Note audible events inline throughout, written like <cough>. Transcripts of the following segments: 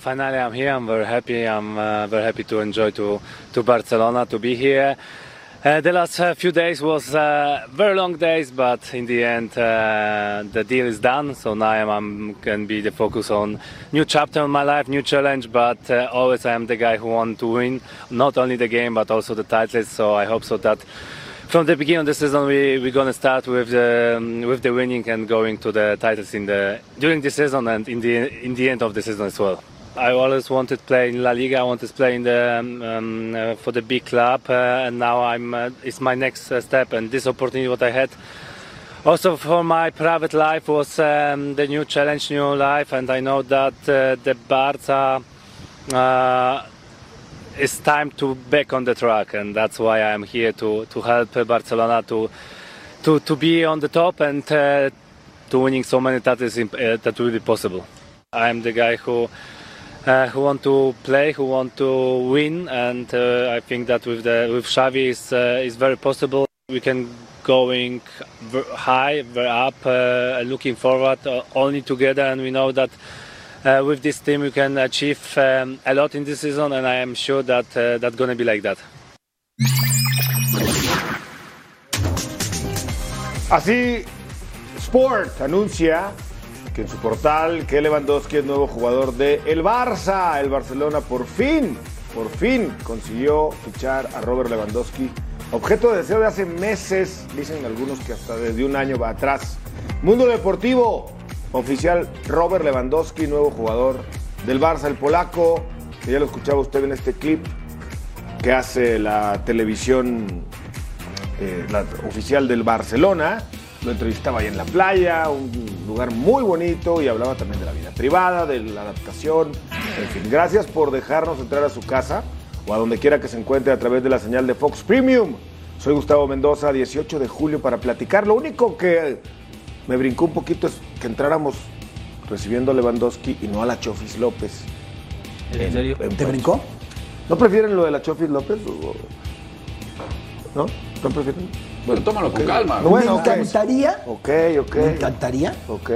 Finally I'm here. I'm very happy. I'm uh, very happy to enjoy to to Barcelona to be here. Uh, the last uh, few days was uh, very long days, but in the end uh, the deal is done. So now I'm, I'm to be the focus on new chapter in my life, new challenge. But uh, always I am the guy who want to win, not only the game but also the titles. So I hope so that from the beginning of the season we we're gonna start with the um, with the winning and going to the titles in the during the season and in the in the end of the season as well. I always wanted to play in La Liga. I wanted to play in the um, um, uh, for the big club, uh, and now I'm. Uh, it's my next uh, step, and this opportunity what I had. Also for my private life was um, the new challenge, new life, and I know that uh, the Barca uh, it's time to back on the track, and that's why I'm here to to help Barcelona to to to be on the top and to winning so many titles that will be possible. I'm the guy who. Uh, who want to play, who want to win, and uh, I think that with the with Xavi is uh, is very possible. We can going high, very up, uh, looking forward uh, only together, and we know that uh, with this team we can achieve um, a lot in this season, and I am sure that uh, that's going to be like that. Así, Sport anuncia que en su portal que Lewandowski es nuevo jugador de el Barça. El Barcelona por fin, por fin consiguió fichar a Robert Lewandowski. Objeto de deseo de hace meses, dicen algunos que hasta desde un año va atrás. Mundo Deportivo, oficial Robert Lewandowski, nuevo jugador del Barça, el polaco, que ya lo escuchaba usted en este clip que hace la televisión eh, la oficial del Barcelona. Lo entrevistaba ahí en la playa, un lugar muy bonito y hablaba también de la vida privada, de la adaptación. En fin, gracias por dejarnos entrar a su casa o a donde quiera que se encuentre a través de la señal de Fox Premium. Soy Gustavo Mendoza, 18 de julio para platicar. Lo único que me brincó un poquito es que entráramos recibiendo a Lewandowski y no a la Chofis López. ¿En serio? ¿Te brincó? ¿No prefieren lo de la Chofis López? o- ¿No? ¿No prefieren? Bueno, tómalo con calma. Bueno, me encantaría, Ok, ok. me encantaría Ok.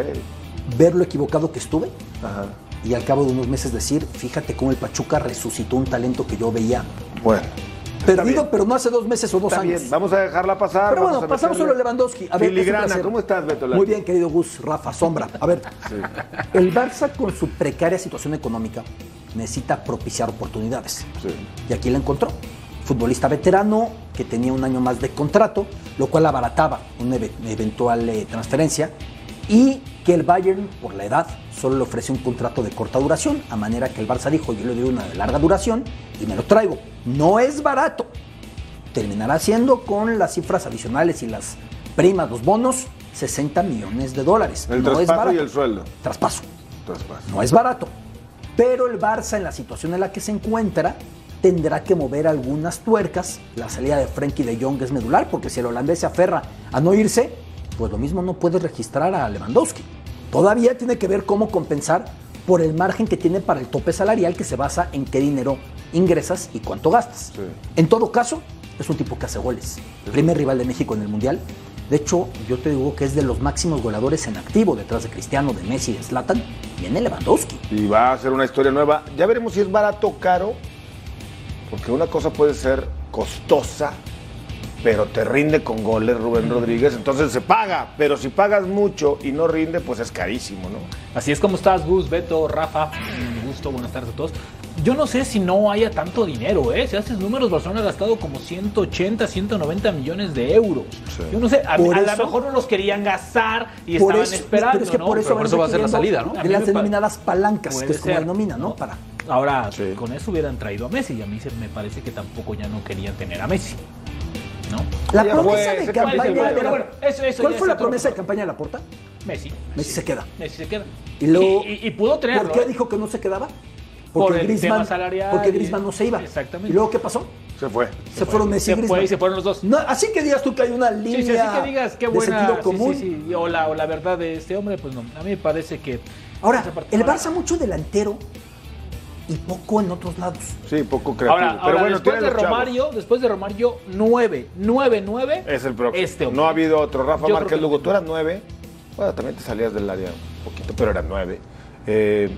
ver lo equivocado que estuve Ajá. y al cabo de unos meses decir, fíjate cómo el Pachuca resucitó un talento que yo veía Bueno. perdido, pero no hace dos meses o dos Está años. bien, vamos a dejarla pasar. Pero bueno, a pasamos a Lewandowski. A ver, Filigrana. ¿cómo estás, Beto? Muy bien, querido Gus, Rafa, Sombra. A ver, el Barça con su precaria situación económica necesita propiciar oportunidades. Sí. Y aquí la encontró. Futbolista veterano que tenía un año más de contrato, lo cual abarataba una eve- eventual eh, transferencia. Y que el Bayern, por la edad, solo le ofrece un contrato de corta duración, a manera que el Barça dijo, yo le doy una de larga duración y me lo traigo. No es barato. Terminará siendo con las cifras adicionales y las primas, los bonos, 60 millones de dólares. El no es traspaso barato. y el sueldo. Traspaso. Traspaso. No es barato. Pero el Barça, en la situación en la que se encuentra, tendrá que mover algunas tuercas. La salida de Frenkie de Jong es medular, porque si el holandés se aferra a no irse, pues lo mismo no puede registrar a Lewandowski. Todavía tiene que ver cómo compensar por el margen que tiene para el tope salarial que se basa en qué dinero ingresas y cuánto gastas. Sí. En todo caso, es un tipo que hace goles. Primer rival de México en el Mundial. De hecho, yo te digo que es de los máximos goleadores en activo detrás de Cristiano, de Messi, de Zlatan. Viene Lewandowski. Y va a ser una historia nueva. Ya veremos si es barato o caro. Porque una cosa puede ser costosa, pero te rinde con goles Rubén Rodríguez. Entonces se paga. Pero si pagas mucho y no rinde, pues es carísimo, ¿no? Así es como estás, Gus, Beto, Rafa. Un gusto, buenas tardes a todos. Yo no sé si no haya tanto dinero, ¿eh? Si haces números, Barcelona ha gastado como 180, 190 millones de euros. Yo no sé, a, lo mejor no los querían gastar y Por estaban eso- esperando, pero es que ¿no? por eso, por va a ser la salida, ¿no? De las denominadas palancas, que es como denominan, ¿no? ¿no? Para. Ahora, Sí. con eso hubieran traído a Messi y a mí se me parece que tampoco ya no querían tener a Messi. ¿No? La Ya promesa fue, de campaña. de la- bueno, eso- eso ¿Cuál fue la otro promesa de campaña de la porta? Messi. Messi se queda. Messi se queda. Y, luego, y, y pudo tenerlo. ¿Por qué ¿eh? dijo que no se quedaba? Por Porque el Griezmann, tema salarial porque y- Griezmann no se iba. Exactamente. ¿Y luego qué pasó? Se fue. Se, fueron Messi y Se fue Griezmann. y se fueron los dos. No, así que digas tú que hay una Sí, línea sí, así que digas qué de buena. sentido sí, común. sí, sí, O, la, o la verdad de este hombre, pues no. A mí me parece que. Ahora, el no la- Barça mucho delantero y poco en otros lados. Sí, poco creativo. Ahora, pero ahora bueno, después de chavos. Romario, después de Romario, 9, 9, 9. Es el próximo. Este hombre. no ha habido otro. Rafa Yo Márquez que- Lugo, tú eras nueve. Bueno, también te salías del área un poquito, pero eras nueve. Eh,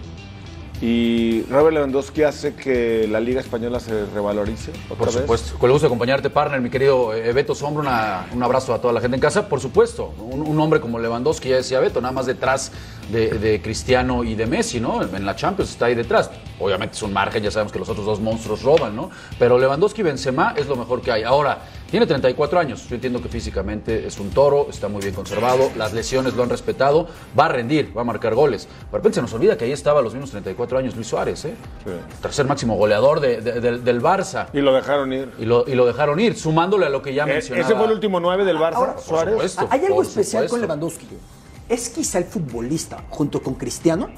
Y Robert Lewandowski hace que la Liga Española se revalorice Por vez. supuesto. Con el gusto de acompañarte, partner, mi querido eh, Beto Sombra. una- un abrazo a toda la gente en casa. Por supuesto, un, un hombre como Lewandowski, ya decía Beto, nada más detrás de, de Cristiano y de Messi, ¿no? En la Champions está ahí detrás. Obviamente es un margen, ya sabemos que los otros dos monstruos roban, ¿no? Pero Lewandowski y Benzema es lo mejor que hay. Ahora, tiene 34 años. Yo entiendo que físicamente es un toro, está muy bien conservado, las lesiones lo han respetado, va a rendir, va a marcar goles. De repente se nos olvida que ahí estaba a los mismos 34 años Luis Suárez, ¿eh? Sí. Tercer máximo goleador de- de- del- del Barça. Y lo dejaron ir. Y lo, y lo dejaron ir, sumándole a lo que ya Eh, mencionaba. Ese fue el último nueve del Barça, Ahora, por Suárez. supuesto. Hay algo por especial con. Lewandowski. Es quizá el futbolista, junto con Cristiano,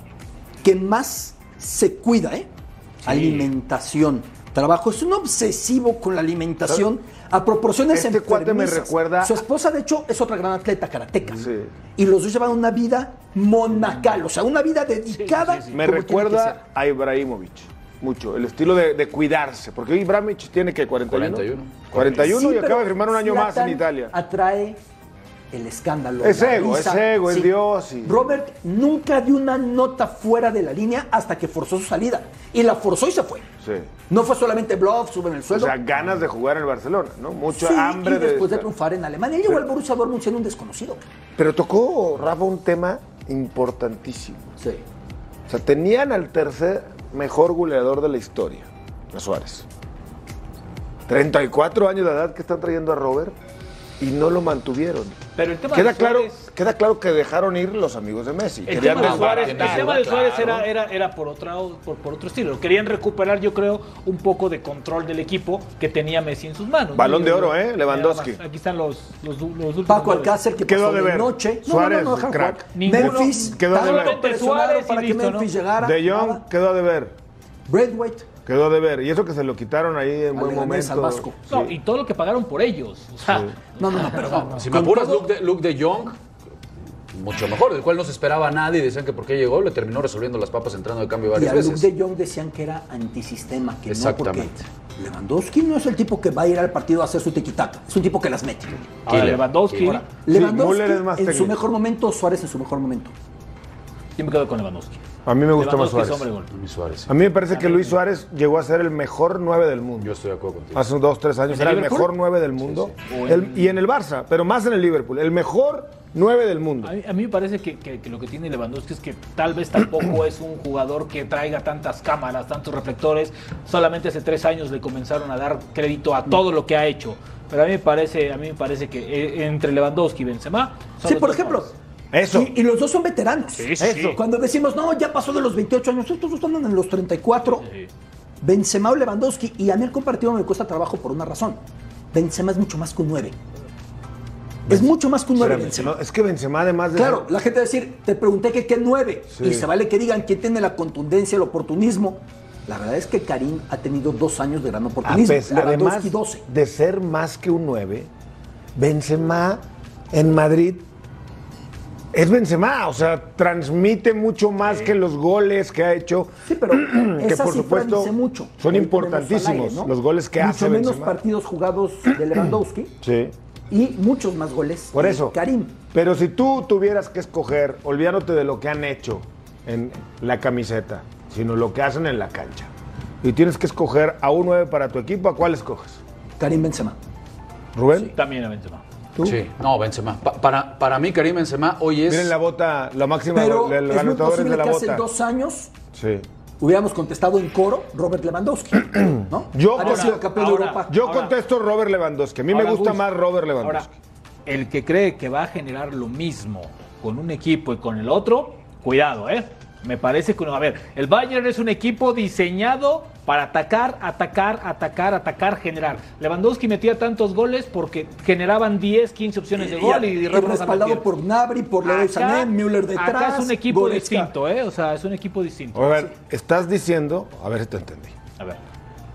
que más se cuida, ¿eh? Alimentación, trabajo. Es un obsesivo con la alimentación a proporciones Este cuate me recuerda- Su esposa, de hecho, es otra gran atleta, karateca. Sí. Y los dos llevan una vida monacal, o sea, una vida dedicada. Me tiene que ser. recuerda a Ibrahimovic mucho, el estilo de, de cuidarse, porque Ibrahimovic tiene que 41. 41. 41 Sí, y acaba de firmar un año más en Italia. Atrae el escándalo. Es ego, risa. es ego, es Dios y- Robert nunca dio una nota fuera de la línea hasta que forzó su salida. Y la forzó y se fue. Sí. No fue solamente bluff, suben el O sueldo. sea, ganas de jugar en el Barcelona, ¿no? Mucho Sí, hambre y después de, triunfar en Alemania. Él llegó al Borussia Dortmund siendo un desconocido. Pero tocó, Rafa, un tema importantísimo. Sí. O sea, tenían al tercer mejor goleador de la historia, a Suárez. 34 años de edad que están trayendo a Robert y no lo mantuvieron. Pero el tema Queda de claro, queda claro que dejaron ir los amigos de Messi. El Querían tema de Suárez, tiene el duda, tema de Suárez claro. era, era, era por, otra, por, por otro estilo. Querían recuperar, yo creo, un poco de control del equipo que tenía Messi en sus manos. ¿no? Balón de oro, ¿eh? Lewandowski. Aquí están los, los, los últimos. Paco. Alcácer que Quedó pasó de de, ver. noche. Suárez, no, no, no, crack. Ninguno. Memphis Quedó de ver. presionaron Suárez y para que listo, ¿no? Memphis llegara. De Jong quedó de ver. Braithwaite. Quedó de ver. Y eso que se lo quitaron ahí en buen momento. al Vasco. No, Sí. y todo lo que pagaron por ellos. O sea, No, no, no, pero No, si me apuras, todo- Luke de, Luke de Jong, mucho mejor, del cual no se esperaba nadie. Decían que porque llegó, le terminó resolviendo las papas entrando de cambio Y varias a Luke veces. de Jong decían que era antisistema, que no Exactamente. porque Lewandowski no es el tipo que va a ir al partido a hacer su tiquitaca, es un tipo que las mete. ahora. Lewandowski. Ahora, Lewandowski más en su mejor momento, Suárez en su mejor momento. Yo me quedo con Lewandowski. A mí me gusta más Suárez. Luis Suárez. sí. A mí me parece que Luis Suárez llegó a ser el mejor 9 del mundo. Yo estoy de acuerdo contigo. Hace dos, tres años ¿En era el Liverpool? mejor 9 del mundo. El- y en el Barça, pero más en el Liverpool. El mejor 9 del mundo. A mí, a mí me parece que, que- que lo que tiene Lewandowski es que tal vez tampoco es un jugador que traiga tantas cámaras, tantos reflectores. Solamente hace tres años le comenzaron a dar crédito a todo lo que ha hecho. Pero a mí me parece, a mí me parece que eh, entre Lewandowski y Benzema. Sí, por ejemplo. Eso. Y, y los dos son veteranos. Sí, sí, Eso. sí. Cuando decimos, no, ya pasó de los 28 años, estos dos están en los 34. Sí. Benzema o Lewandowski. Y a mí el compartido me cuesta trabajo por una razón. Benzema es mucho más que un 9. Es mucho más que un 9 Espérame, Benzema. no, es que Benzema además de Claro, la gente va a decir, te pregunté que qué 9. Sí. Y se vale que digan quién tiene la contundencia, el oportunismo. La verdad es que Karim ha tenido dos años de gran oportunismo. pesar- además Lewandowski 12. de ser más que un 9, Benzema en Madrid es Benzema, o sea, transmite mucho más que los goles que ha hecho. Sí, pero <clears throat> que esa por cifra supuesto dice mucho. son importantísimos los goles que mucho hace menos Benzema. partidos jugados de <clears throat> Lewandowski Sí. y muchos más goles Por de eso. Karim. Pero si tú tuvieras que escoger, olvidándote de lo que han hecho en la camiseta, sino lo que hacen en la cancha, y tienes que escoger a un 9 para tu equipo, ¿a cuál escoges? Karim Benzema. Rubén. También a Benzema. ¿Tú? Sí, no, Benzema. Pa- para, para mí, Karim Benzema hoy es... Miren la bota, la máxima Pero de los es muy posible de la que hace dos años Sí. hubiéramos contestado en coro Robert Lewandowski. <clears throat> ¿no? Yo- sido Ahora- campeón de Europa. Yo Ahora- contesto Robert Lewandowski. A mí me gusta Gus, más Robert Ahora, Lewandowski. el que cree que va a generar lo mismo con un equipo y con el otro, cuidado, ¿eh? Me parece que, a ver, el Bayern es un equipo diseñado para atacar, atacar, atacar, atacar, generar. Lewandowski metía tantos goles porque generaban 10, 15 opciones de gol y, y los respaldado por Gnabry, por Leroy Sané, Müller detrás. Acá es un equipo Goretzka. distinto, ¿eh? O sea, es un equipo distinto. A ver, estás diciendo, a ver si te entendí, A ver.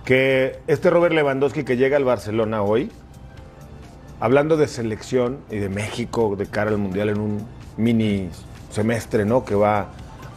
que este Robert Lewandowski que llega al Barcelona hoy, hablando de selección y de México de cara al Mundial en un mini semestre, ¿no? Que va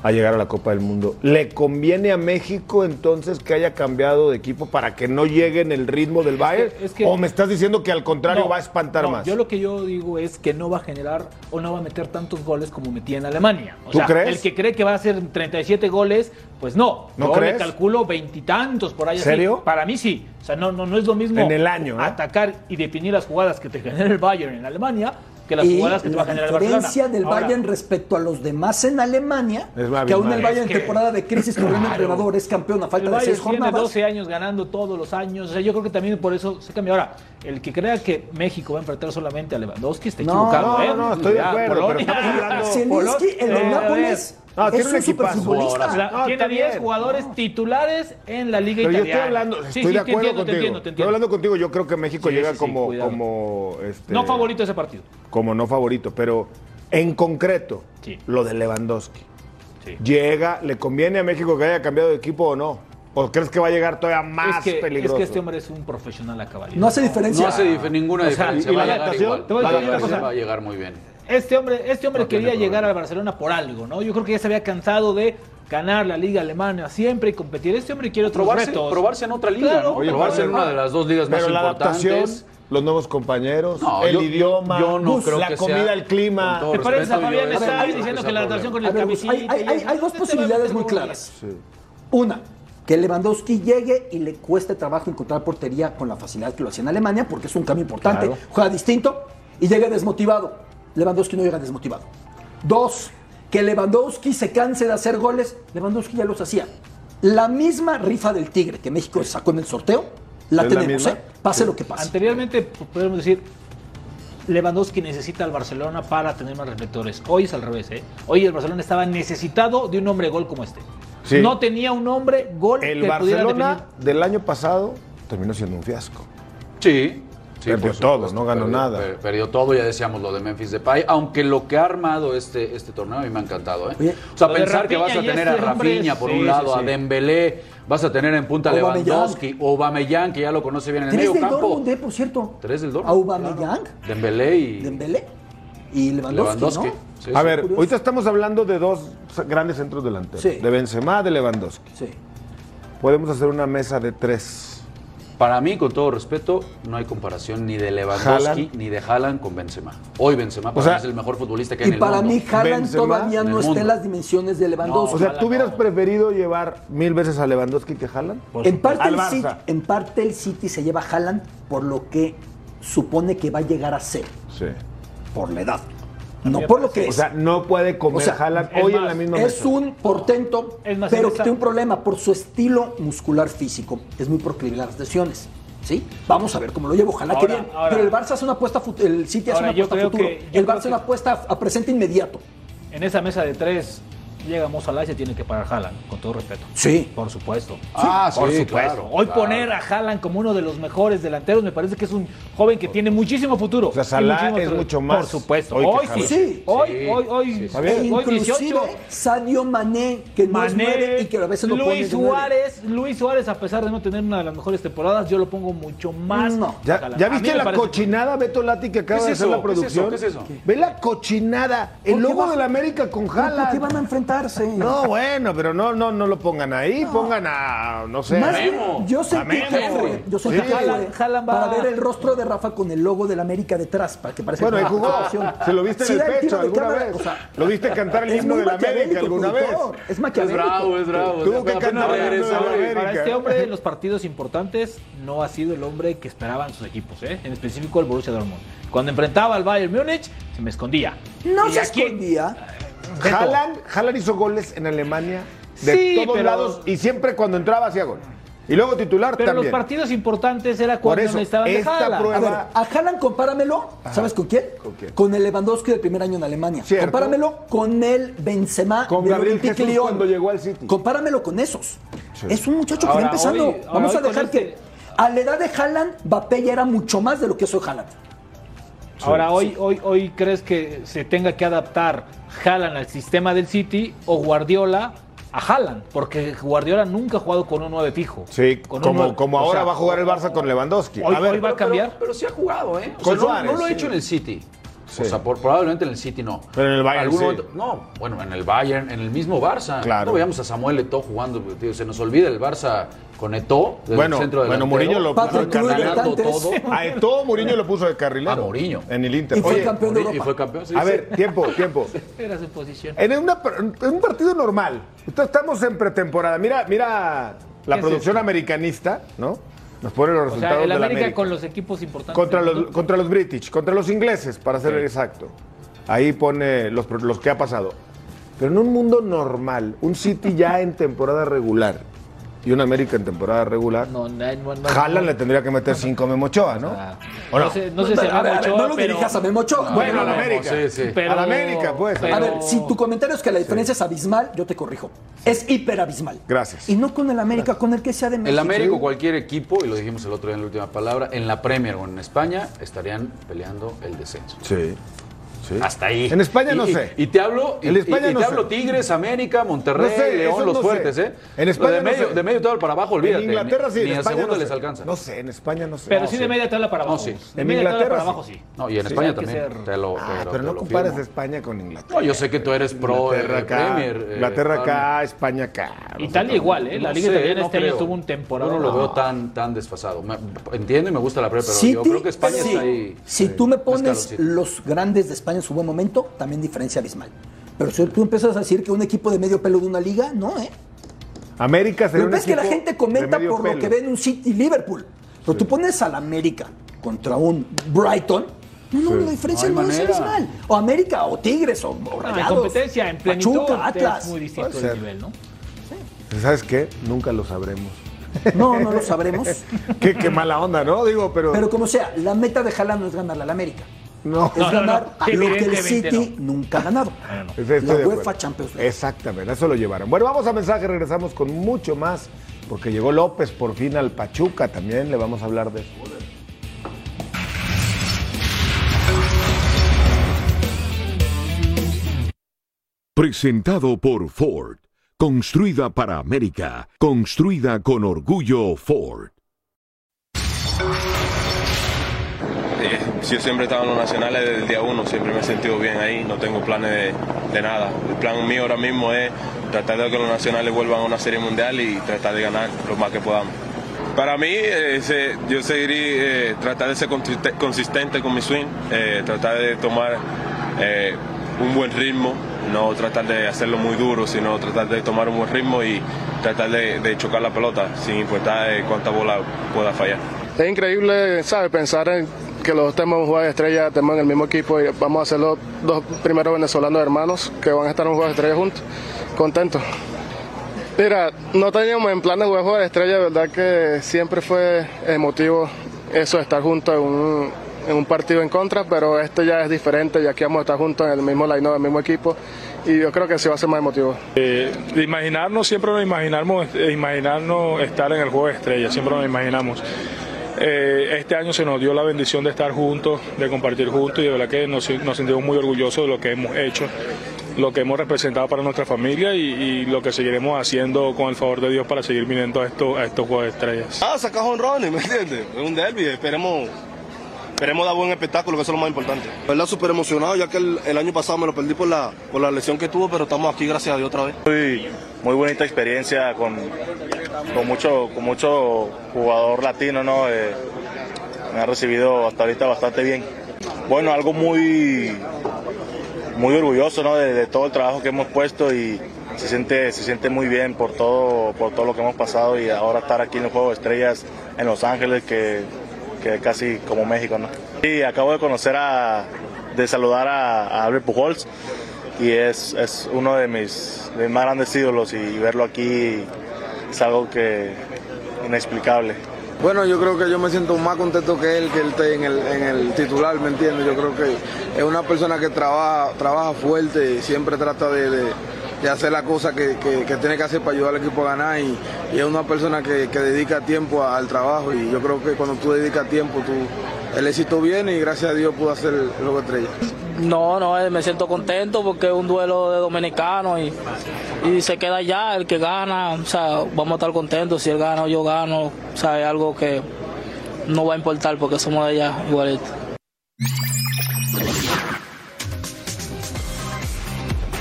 a llegar a la Copa del Mundo. ¿Le conviene a México entonces que haya cambiado de equipo para que no llegue en el ritmo del Bayern? es que- ¿O me estás diciendo que al contrario No, va a espantar no, más? Yo lo que yo digo es que no va a generar o no va a meter tantos goles como metía en Alemania. O ¿Tú sea, crees? el que cree que va a hacer 37 goles, pues no. ¿No yo crees? le calculo veintitantos por ahí. así. ¿Serio? Para mí sí. O sea, no, no, no es lo mismo En el año, ¿eh? atacar y definir las jugadas que te genera el Bayern en Alemania que las y jugadas que te va la a generar el Barcelona. diferencia del Ahora, Bayern respecto a los demás en Alemania, que aún el Bayern en temporada de crisis corriendo Claro. entrenador es campeón a El falta de Bayern seis tiene jornadas. 12 años ganando todos los años. O sea, yo creo que también por eso se cambia. Ahora, el que crea que México va a enfrentar solamente a Lewandowski está No, equivocado. no, ¿eh? no, estoy de acuerdo, pero Polonia- estamos <laughs> hablando- Zielinski, el Eh, a Nápoles, No, tiene es un un equipazo. superfutbolista. Sea, No, tiene está 10 bien. jugadores titulares en la liga Pero yo italiana. estoy hablando, Sí, estoy sí, de te acuerdo entiendo, contigo. te entiendo, te Estoy entiendo. hablando contigo, yo creo que México Sí, llega sí, como, como este, No favorito ese partido. como no favorito, pero en concreto, Sí. lo de Lewandowski. Sí. ¿Llega, le conviene a México que haya cambiado de equipo o no? ¿O crees que va a llegar todavía más es, que, es peligroso? que este hombre es un profesional a cabalidad. No hace diferencia. No hace dif- ninguna O sea, diferencia. ¿y Va a la llegar adaptación? igual. Te voy a Va a decir una cosa. va a llegar muy bien. Este hombre, este hombre No quería llegar al Barcelona por algo, ¿no? Yo creo que ya se había cansado de ganar la liga alemana siempre y competir. Este hombre quiere otros Probarse, retos. probarse en otra liga, Claro, ¿no? Oye, probarse en una de las dos ligas más Pero la adaptación, importantes. los nuevos compañeros, No, el yo- idioma, yo no creo la que comida, sea- el clima. ¿Te parece a Fabián está diciendo sea que la adaptación con el camisita? hay, hay- hay- hay dos Este posibilidades muy claras. Sí. Una, que Lewandowski llegue y le cueste trabajo encontrar portería con la facilidad que lo hacía en Alemania, porque es un cambio importante, Claro. juega distinto y llegue desmotivado. Lewandowski no llega desmotivado. Dos, que Lewandowski se canse de hacer goles. Lewandowski ya los hacía. La misma rifa del Tigre que México sacó en el sorteo, la ¿Es la tenemos? ¿eh? Pase lo que pase. Anteriormente p- podemos decir Lewandowski necesita al Barcelona para tener más reflectores. Hoy es al revés, ¿eh? Hoy el Barcelona estaba necesitado de un hombre gol como este. Sí. No tenía un hombre gol El que Barcelona del año pasado terminó siendo un fiasco. Sí. Sí, Perdió todo, supuesto, no ganó perdió- nada. per- Perdió todo, ya decíamos lo de Memphis Depay, aunque lo que ha armado este, este torneo a mí me ha encantado. ¿eh? Oye, o sea, pensar que vas a tener a este Rafinha por sí, un lado, sí, a. Dembélé, vas a tener en punta. Lewandowski, Aubameyang, que ya lo conoce bien en el Tres medio del campo. Dortmund, ¿eh? por cierto. Tres del Dortmund. Aubameyang, claro. Dembélé y Dembélé y Lewandowski, Lewandowski. ¿no? Sí, A ver, curioso. ahorita estamos hablando de dos grandes centros delanteros. Sí. De Benzema, de Lewandowski. Sí. Podemos hacer una mesa de tres. Para mí, con todo respeto, no hay comparación ni de Lewandowski Haaland. ni de Haaland con Benzema. Hoy Benzema para O sea, mí es el mejor futbolista que hay Y en el para mundo. mí, Haaland Benzema todavía no está en las dimensiones de Lewandowski. O sea, ¿tú hubieras no. preferido llevar mil veces a Lewandowski que Haaland? En, parte el. City, en parte el City se lleva a Haaland por lo que supone que va a llegar a ser, Sí. por la edad. No por lo que O es. sea, no puede comer O sea, Haaland es hoy en la misma es mesa. un portento, Es más, pero que tiene un problema por su estilo muscular físico. Es muy proclive a las lesiones. ¿Sí? Vamos a ver cómo lo lleva. Ojalá que bien. ahora. pero el Barça hace una apuesta, fut- el City hace Ahora, una apuesta a futuro. que- el Barça que- una apuesta a presente inmediato. En esa mesa de tres llega Mo Salah y se tiene que parar Haaland, con todo respeto. Sí. Por supuesto. Ah, por sí, supuesto. claro, Hoy claro. poner a Haaland como uno de los mejores delanteros me parece que es un joven que tiene muchísimo futuro. O sea, Salah es futuro. mucho más Por supuesto. hoy Haaland. sí. Sí. Hoy, Sí. hoy, hoy, Sí, sí. hoy, hoy 18. inclusive Sadio Mané, que no es nueve y que a veces lo Luis. Suárez, Luis Suárez, a pesar de no tener una de las mejores temporadas, yo lo pongo mucho más. No. ¿Ya, Haaland. ¿ya viste la cochinada, Beto Lati, que acaba ¿Qué de es hacer la ¿Qué es eso? producción? ¿Qué es eso? Ve la cochinada. El ¿Por logo de la América con ¿Por qué Haaland. van a No, bueno, pero no, no, no lo pongan ahí. Pongan a, no sé. Más a- bien, yo A sentí Memo. que fue, yo sentí Sí. que Haaland va- para ver el rostro de Rafa con el logo del América detrás, para que parezca Bueno, ahí una jugó. Se lo viste Sí, en el pecho alguna cámara, vez. o sea, lo viste cantar el es himno de la América alguna vez. Es Es maquiavélico. bravo, es bravo. Tuvo que cantar el himno de la. América. Para este hombre, en los partidos importantes, no ha sido el hombre que esperaban sus equipos, ¿eh? en específico el Borussia Dortmund. Cuando enfrentaba al Bayern Múnich, se me escondía. No Y se aquí- escondía. Haaland, Haaland hizo goles en Alemania de Sí, todos pero- lados y siempre cuando entraba hacía gol. Y luego titular Pero también. los partidos importantes era cuando eso, necesitaban de esta Haaland. prueba- A ver, a Haaland compáramelo, ¿sabes con quién? ¿Con quién? el Lewandowski del primer año en Alemania. Cierto. Compáramelo con el Benzema Con del Gabriel Olympique Jesús Lyon. cuando llegó al City. Compáramelo con esos. Sí. Es un muchacho que va empezando. hoy- ahora, Vamos a con dejar este- que a la edad de Haaland, Mbappé ya era mucho más de lo que es hoy Haaland. Ahora, hoy, hoy, hoy crees que se tenga que adaptar Haaland al sistema del City o Guardiola a Haaland, porque Guardiola nunca ha jugado con un 9 fijo. Sí, Con un como, nueve. como O ahora sea, va a jugar el Barça con Lewandowski. Hoy- a ver, hoy va a cambiar. Pero, pero sí ha jugado, ¿eh? O Con sea, no- no, lo ha sí. hecho en el City. Sí. O sea, por- probablemente en el City no. Pero en el Bayern Algún sí. momento- no, bueno, en el Bayern, en el mismo Barça. Claro. No veíamos a Samuel Eto'o jugando. tío, se nos olvida el Barça con Eto'o desde Bueno, centro bueno, delantero, Mourinho lo puso de carrilero. todo. <laughs> A todo Mourinho lo puso de carrilero. A Mourinho. En el Inter. Y fue Oye, campeón de Y Europa. fue campeón. sí, a sí. ver, tiempo, tiempo. <laughs> Era su posición. En, una- en un partido normal, estamos en pretemporada. Mira, mira la ¿Qué es producción americanista, ¿no? Nos pone los O resultados sea, el de la América, América. con los equipos importantes. Contra los, contra los British, contra los ingleses, para ser exacto. Ahí pone los, los que ha pasado. Pero en un mundo normal, un City ya en temporada regular y un América en temporada regular, No, no, no, no, Haaland no. le tendría que meter cinco a Memochoa, ¿no? Ah, ¿O no? no sé, no sé si a ver, a ver, Memo Ochoa, no lo pero- dirijas a Memo Ochoa. Bueno, a la no, América. sí, sí. pero- a la América, pues. pero- A ver, si tu comentario es que la diferencia es abismal, yo te corrijo. Es hiperabismal. Gracias. Y no con el América, con el que sea de México. El América o cualquier equipo, y lo dijimos el otro día en la última palabra, en la Premier o en España estarían peleando el descenso. Sí. Sí. Hasta ahí. En España Y- no y- sé. Y, te hablo, y, En España y- y no te sé. hablo Tigres, América, Monterrey, No sé, León, los no sé. fuertes, ¿eh? En España de no medio, sé. de medio todo para abajo, olvídate. En Inglaterra sí, ni, en España segundo no les sé. alcanza. No sé, en España no sé. Pero No, sí de media tabla para abajo. sí. De En media tabla Inglaterra para sí. abajo sí. No, y en Sí, España también. ser- Te lo, Ah, te lo- pero no compares. España con Inglaterra. No, yo sé que tú eres pro Inglaterra eh, Premier. eh, Inglaterra acá, España acá. Italia igual, ¿eh? La No Liga Italiana no este año tuvo un temporada. Yo no lo veo tan, tan desfasado. Me- entiendo y me gusta la Premier, pero yo creo que España está ahí. Si tú me pones los grandes de España en su buen momento, también diferencia abismal. Pero si tú empiezas a decir que un equipo de medio pelo de una liga, no, ¿eh? América sería Lo que es que la gente comenta por lo que ve en un City Liverpool. Pero tú pones al América contra un Brighton. No, no, Sí. la diferencia No es abismal. O América, o Tigres, o, o en Rayados. competencia, en plenitud, Pachuca, Atlas. es muy distinto Puede ser. el nivel, ¿no? ¿Sabes qué? Nunca lo sabremos. <laughs> No, no lo sabremos. <laughs> qué, qué mala onda, ¿no? Digo, pero... Pero como sea, la meta de Haaland no es ganarle al América. No. Es No, no, ganar no. lo que el City nunca ha ganado. La. UEFA Champions League. Exactamente, eso lo llevaron. Bueno, vamos a mensaje, regresamos con mucho más, porque llegó López por fin al Pachuca, también le vamos a hablar de eso. Presentado por Ford. Construida para América. Construida con orgullo Ford. Eh, Yo siempre he estado en los nacionales desde el día uno, siempre me he sentido bien ahí, no tengo planes de, nada. El plan mío ahora mismo es tratar de que los nacionales vuelvan a una serie mundial y tratar de ganar lo más que podamos. Para mí, eh, yo seguiré eh, tratar de ser consiste- consistente con mi swing, eh, tratar de tomar un buen ritmo, no tratar de hacerlo muy duro, sino tratar de tomar un buen ritmo y tratar de, chocar la pelota sin importar cuánta bola pueda fallar. Es increíble, ¿sabes? Pensar en que los un juego de estrella, tenemos en el mismo equipo y vamos a ser los dos primeros venezolanos hermanos que van a estar en un juego de estrella juntos. Contentos. Mira, no teníamos en plan de jugar juego de estrella, verdad que siempre fue emotivo eso de estar juntos en un, en un partido en contra, pero este ya es diferente, ya que vamos a estar juntos en el mismo line del mismo equipo y yo creo que sí va a ser más emotivo. De imaginarnos, siempre nos imaginamos, eh, imaginarnos estar en el juego de estrellas, siempre nos imaginamos. Eh, este año se nos dio la bendición de estar juntos, de compartir juntos y de verdad que nos, sentimos muy orgullosos de lo que hemos hecho, lo que hemos representado para nuestra familia y, lo que seguiremos haciendo con el favor de Dios para seguir viniendo a estos, a estos juegos de estrellas. Ah, saca jonrones, ¿me entiendes? Es un derby, esperemos, esperemos dar buen espectáculo, que eso es lo más importante. La verdad, súper emocionado, ya que el, el año pasado me lo perdí por la, por la lesión que tuvo, pero estamos aquí, gracias a Dios, otra vez. Muy, muy bonita experiencia con, con mucho con mucho jugador latino, ¿no? Eh, me ha recibido hasta ahorita bastante bien. Bueno, algo muy muy orgulloso, ¿no? De, de todo el trabajo que hemos puesto y se siente se siente muy bien por todo por todo lo que hemos pasado y ahora estar aquí en el Juego de Estrellas en Los Ángeles que, que casi como México, ¿no? Y acabo de conocer a de saludar a, a Albert Pujols y es, es uno de mis, de mis más grandes ídolos y verlo aquí es algo que inexplicable. Bueno, yo creo que yo me siento más contento que él, que él esté en el, en el titular, ¿me entiendes? Yo creo que es una persona que trabaja, trabaja fuerte y siempre trata de- de hacer la cosa que, que- que tiene que hacer para ayudar al equipo a ganar y, y es una persona que, que dedica tiempo al trabajo y yo creo que cuando tú dedicas tiempo, tú, el éxito viene y gracias a Dios pudo hacer juego de estrella. No, no, eh, me siento contento porque es un duelo de dominicanos y, y se queda ya el que gana. O sea, vamos a estar contentos. Si él gana o yo gano, o sea, es algo que no va a importar porque somos de allá igualitos.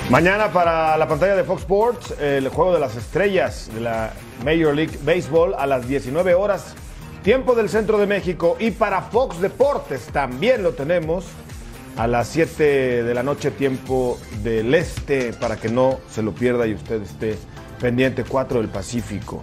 Mañana para la pantalla de Fox Sports, el juego de las estrellas de la Major League Baseball a las 19 horas, tiempo del centro de México. Y para Fox Deportes también lo tenemos a las 7 de la noche, tiempo del este, para que no se lo pierda y usted esté pendiente, 4 del Pacífico.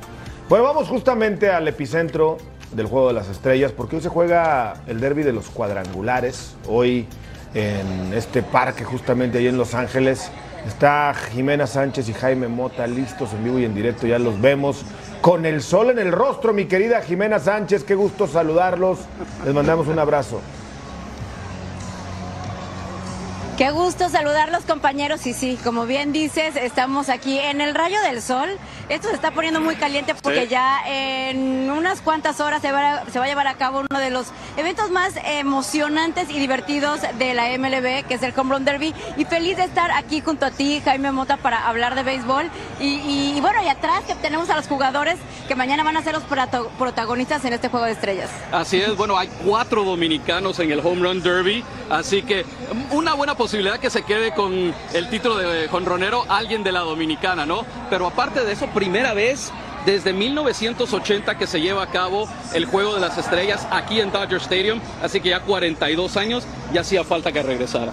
Bueno, vamos justamente al epicentro del juego de las estrellas, porque hoy se juega el derby de los cuadrangulares. Hoy en este parque, justamente ahí en Los Ángeles. Está Jimena Sánchez y Jaime Mota listos en vivo y en directo, ya los vemos con el sol en el rostro, mi querida Jimena Sánchez, qué gusto saludarlos, les mandamos un abrazo. Qué gusto saludarlos compañeros y sí, como bien dices, estamos aquí en el rayo del sol. Esto se está poniendo muy caliente porque ya en unas cuantas horas se va, a, se va, a, llevar a cabo uno de los eventos más emocionantes y divertidos de la MLB, que es el Home Run Derby. Y feliz de estar aquí junto a ti, Jaime Mota, para hablar de béisbol. Y, y, y bueno, y atrás que tenemos a los jugadores que mañana van a ser los protagonistas en este juego de estrellas. Así es, bueno, hay cuatro dominicanos en el Home Run Derby, así que una buena posibilidad que se quede con el título de jonronero alguien de la dominicana, ¿no? Pero aparte de eso, primera vez desde 1980 que se lleva a cabo el Juego de las Estrellas aquí en Dodger Stadium, así que ya 42 años, ya hacía falta que regresara.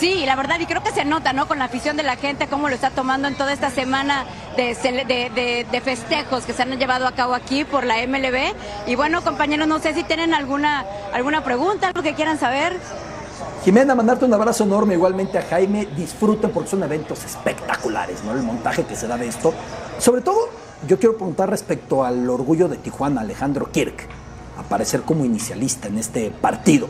Sí, la verdad, y creo que se nota, ¿no? Con la afición de la gente, cómo lo está tomando en toda esta semana de, de, de, de, festejos que se han llevado a cabo aquí por la MLB. Y bueno, compañeros, no sé si tienen alguna, alguna pregunta, algo que quieran saber. Jimena, mandarte un abrazo enorme igualmente a Jaime. Disfruten porque son eventos espectaculares, ¿no? El montaje que se da de esto. Sobre todo, yo quiero preguntar respecto al orgullo de Tijuana, Alejandro Kirk, aparecer como inicialista en este partido.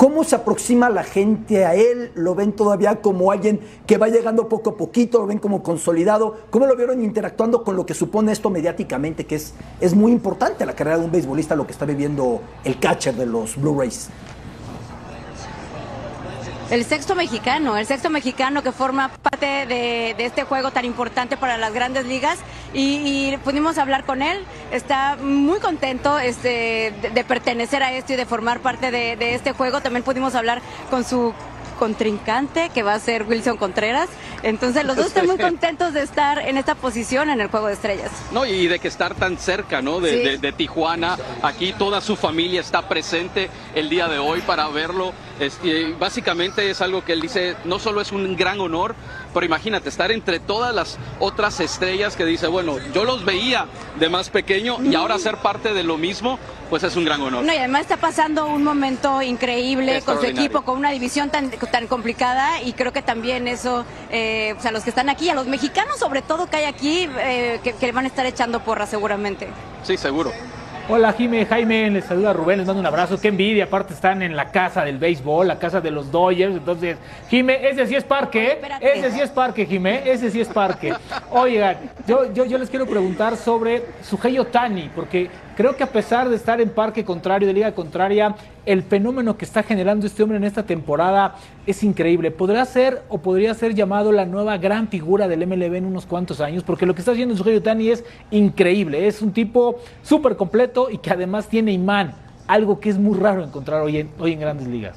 ¿Cómo se aproxima la gente a él? ¿Lo ven todavía como alguien que va llegando poco a poquito? ¿Lo ven como consolidado? ¿Cómo lo vieron interactuando con lo que supone esto mediáticamente? Que es, es muy importante la carrera de un beisbolista, lo que está viviendo el catcher de los Blue Rays. El sexto mexicano, el sexto mexicano que forma parte de, este juego tan importante para las grandes ligas y, pudimos hablar con él. Está muy contento este, de, pertenecer a esto y de formar parte de este juego. También pudimos hablar con su contrincante que va a ser Wilson Contreras. Entonces los dos están muy <laughs> contentos de estar en esta posición en el Juego de Estrellas. No, y de que estar tan cerca, ¿no? De, sí. de, de Tijuana. Aquí toda su familia está presente el día de hoy para verlo. Este, básicamente es algo que él dice, no solo es un gran honor, pero imagínate, estar entre todas las otras estrellas que dice, bueno, yo los veía de más pequeño y ahora ser parte de lo mismo, pues es un gran honor. No, y además está pasando un momento increíble con su equipo, con una división tan, tan complicada y creo que también eso, eh, o sea, los que están aquí, a los mexicanos sobre todo que hay aquí, eh, que, que van a estar echando porra seguramente. Sí, seguro. Hola Jime, Jaime, les saluda Rubén, les mando un abrazo, qué envidia, aparte están en la casa del béisbol, la casa de los Dodgers, entonces, Jime, ese sí es parque, ¿eh? ese sí es parque, Jime, ese sí es parque. Oigan, yo, yo, yo les quiero preguntar sobre Sugei Otani, porque creo que a pesar de estar en parque contrario, de liga contraria, el fenómeno que está generando este hombre en esta temporada es increíble. ¿Podrá ser o podría ser llamado la nueva gran figura del MLB en unos cuantos años? Porque lo que está haciendo Sugei Otani es increíble. Es un tipo súper completo y que además tiene imán. Algo que es muy raro encontrar hoy en, hoy en grandes ligas.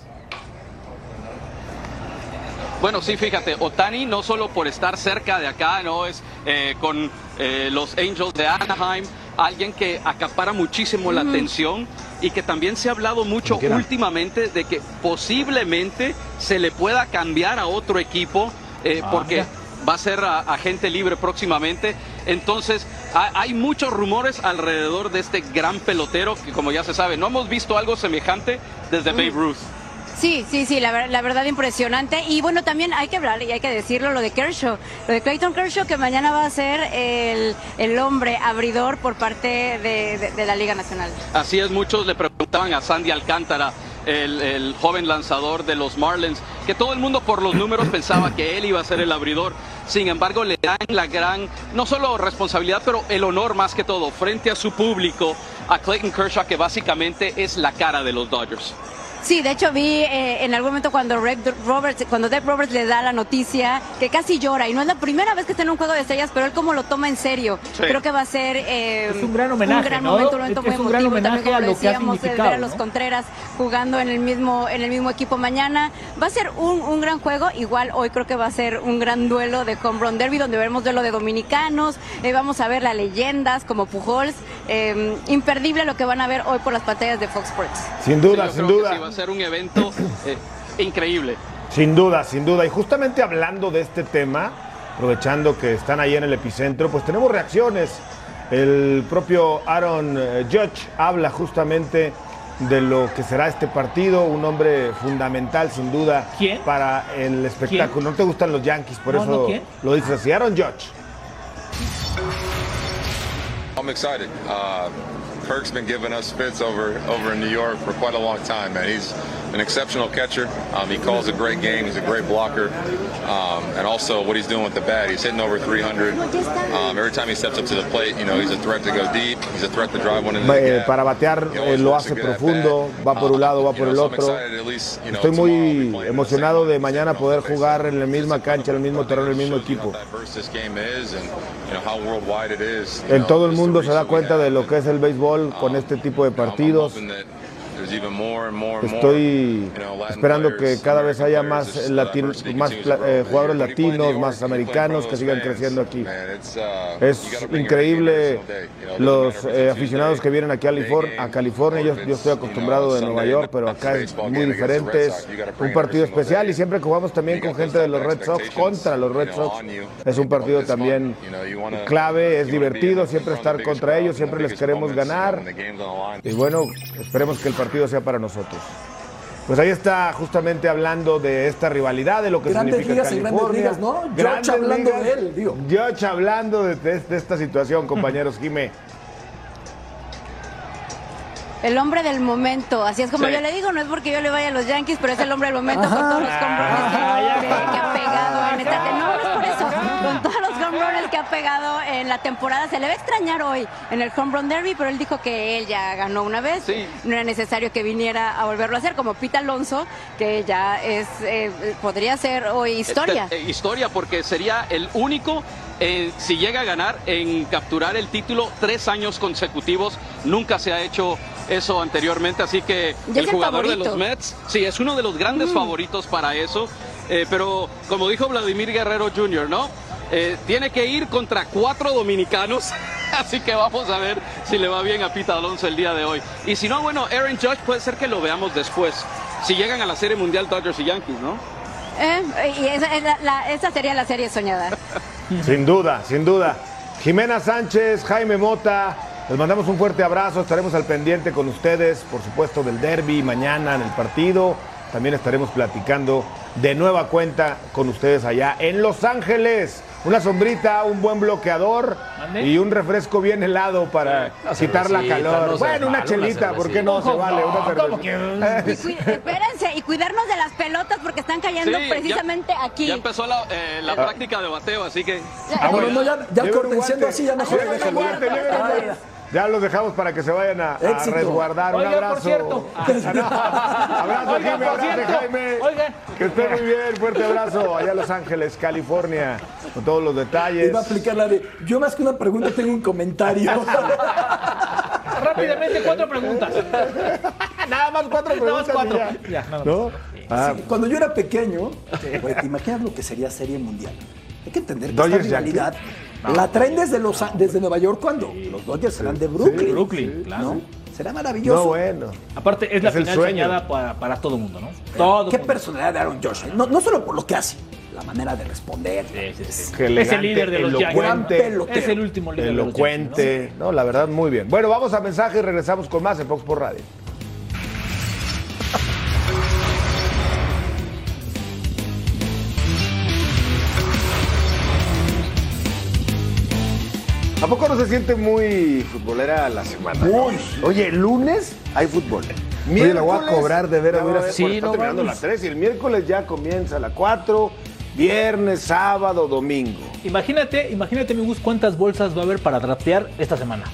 Bueno, sí, fíjate, Otani no solo por estar cerca de acá, no es eh, con eh, los Angels de Anaheim, alguien que acapara muchísimo la atención y que también se ha hablado mucho últimamente de que posiblemente se le pueda cambiar a otro equipo eh, ah, porque mira. va a ser agente libre próximamente. Entonces, hay muchos rumores alrededor de este gran pelotero que, como ya se sabe, no hemos visto algo semejante desde Babe Ruth. Sí, sí, sí, la, verdad impresionante. Y bueno, también hay que hablar y hay que decirlo lo de Kershaw, lo de Clayton Kershaw, que mañana va a ser el, el hombre abridor por parte de, la Liga Nacional. Así es, muchos le preguntaban a Sandy Alcántara. El, el, joven lanzador de los Marlins, que todo el mundo por los números pensaba que él iba a ser el abridor. Sin embargo, le dan la gran, no solo responsabilidad, pero el honor más que todo, frente a su público, a Clayton Kershaw, que básicamente es la cara de los Dodgers. Sí, de hecho vi eh, en algún momento cuando Rep Roberts, cuando Deb Roberts le da la noticia que casi llora y no es la primera vez que está en un juego de estrellas, pero él como lo toma en serio. Sí. Creo que va a ser eh, Es un gran homenaje, un gran ¿no? momento, un momento Es muy un gran emotivo homenaje también, como a lo lo que ha decíamos, de ver a los ¿no? Contreras jugando en el mismo en el mismo equipo mañana. Va a ser un, un gran juego, igual hoy creo que va a ser un gran duelo de home run derby donde veremos duelo de dominicanos, eh, vamos a ver las leyendas como Pujols, eh, imperdible lo que van a ver hoy por las pantallas de Fox Sports. Sin duda, sin duda. Ser un evento eh, increíble. Sin duda, sin duda. Y justamente hablando de este tema, aprovechando que están ahí en el epicentro, pues tenemos reacciones. El propio Aaron eh, Judge habla justamente de lo que será este partido, un hombre fundamental sin duda para el espectáculo. No te gustan los Yankees, por No, eso no, ¿quién? lo dices así. Aaron Judge. I'm excited. Uh, Kirk's been giving us fits over over in New York for quite a long time, man. He's an exceptional catcher. Um, he calls a great game. He's a great blocker, um, and also what he's doing with the bat. He's hitting over 300. Um, every time he steps up to the plate, you know he's a threat to go deep. He's a threat to drive one Va- the eh, para batear eh, lo hace profundo, va por un lado, va por el otro. Estoy muy emocionado de mañana poder jugar en la misma cancha, en el mismo terreno, en el mismo equipo. You know you En know, todo el mundo se da cuenta de lo que es el béisbol con este tipo de partidos. Estoy esperando que cada vez haya más, just latin- más eh, jugadores latinos, más americanos que sigan creciendo aquí. uh, Es increíble los eh, aficionados que vienen aquí a, Califor- a California. Yo, yo estoy acostumbrado de Nueva York, pero acá es muy diferente. Es un partido especial y siempre que jugamos también con gente de los Red Sox contra los Red Sox. Es un partido también clave, es divertido siempre estar contra ellos, siempre les queremos ganar. Y bueno, esperemos que el partido sea para nosotros. Pues ahí está justamente hablando de esta rivalidad, de lo que Grandes significa ligas y grandes California. ligas, ¿no? George Grandes hablando ligas. de él, digo. George hablando de, de- de esta situación, compañeros. <laughs> Jimé. El hombre del momento, así es como Sí. yo le digo, no es porque yo le vaya a los Yankees, pero es el hombre del momento con todos los home runs que, que- que ha pegado en esta no, no es por eso, con todos los home runs que ha pegado en la temporada. Se le va a extrañar hoy en el home run derby, pero él dijo que él ya ganó una vez, no era necesario que viniera a volverlo a hacer, como Pete Alonso, que ya es eh, podría ser hoy historia. Este, eh, historia porque sería el único, eh, si llega a ganar, en capturar el título tres años consecutivos. Nunca se ha hecho eso anteriormente, así que el jugador de los Mets, sí, es uno de los grandes Mm. favoritos para eso. Eh, pero como dijo Vladimir Guerrero Jr., ¿no? Eh, tiene que ir contra cuatro dominicanos, <laughs> así que vamos a ver si le va bien a Pita Alonso el día de hoy. Y si no, bueno, Aaron Judge puede ser que lo veamos después, si llegan a la Serie Mundial Dodgers y Yankees, ¿no? Eh, y esa, es la- la- esa sería la serie soñada. <laughs> Sin duda, sin duda. Jimena Sánchez, Jaime Mota, les mandamos un fuerte abrazo. Estaremos al pendiente con ustedes, por supuesto, del derby mañana en el partido. También estaremos platicando de nueva cuenta con ustedes allá en Los Ángeles. Una sombrita, un buen bloqueador y un refresco bien helado para Una quitar la calor. no bueno, una vale, una chelita, ¿por qué no se vale? Una No, ¿cómo cervecita. <laughs> Y espérense, y cuidarnos de las pelotas porque están cayendo Sí, ya- precisamente aquí. Ya empezó la, eh, la práctica de bateo, así que. Ah, bueno, no, ya, ya corten, siendo así, ya ya. Los dejamos para que se vayan a, a resguardar. Un por abrazo. cierto. <laughs> Ah. <laughs> Abrazo, Oiga, Jaime, por abrazo, cierto. Jaime. Oiga. Que esté muy bien. Fuerte abrazo allá en Los Ángeles, California, con todos los detalles. Iba a aplicar la de. Yo más que una pregunta tengo un comentario. <laughs> Rápidamente, cuatro preguntas. Nada más cuatro Nada más preguntas. cuatro. ya. Ya, nada más. ¿No? Ah, Sí, cuando yo era pequeño, pues, ¿te imaginas lo que sería Serie Mundial? Hay que entender que Dodgers esta rivalidad la traen desde, los, desde Nueva York cuando los Dodgers serán de Brooklyn. Brooklyn, claro. ¿no? Será maravilloso. no, bueno. Aparte, es la Es el final soñada para, para todo mundo, ¿no? Todo Qué mundo. personalidad de Aaron Josh. ¿eh? No, no solo por lo que hace, la manera de responder. Sí, sí, sí. Es el líder de los elocuente. Yankees. Es el último líder de los Yankees. Elocuente. No, la verdad, muy bien. Bueno, vamos a mensaje y regresamos con más en Fox por Radio. ¿A poco no se siente muy futbolera la semana? Muy. Oye, lunes hay fútbol. Oye, la voy a cobrar de veras. Ya mira, va a haber- sí, está no terminando la 3 y el miércoles ya comienza la 4, viernes, sábado, domingo. Imagínate, imagínate, mi Gus, cuántas bolsas va a haber para draftear esta semana.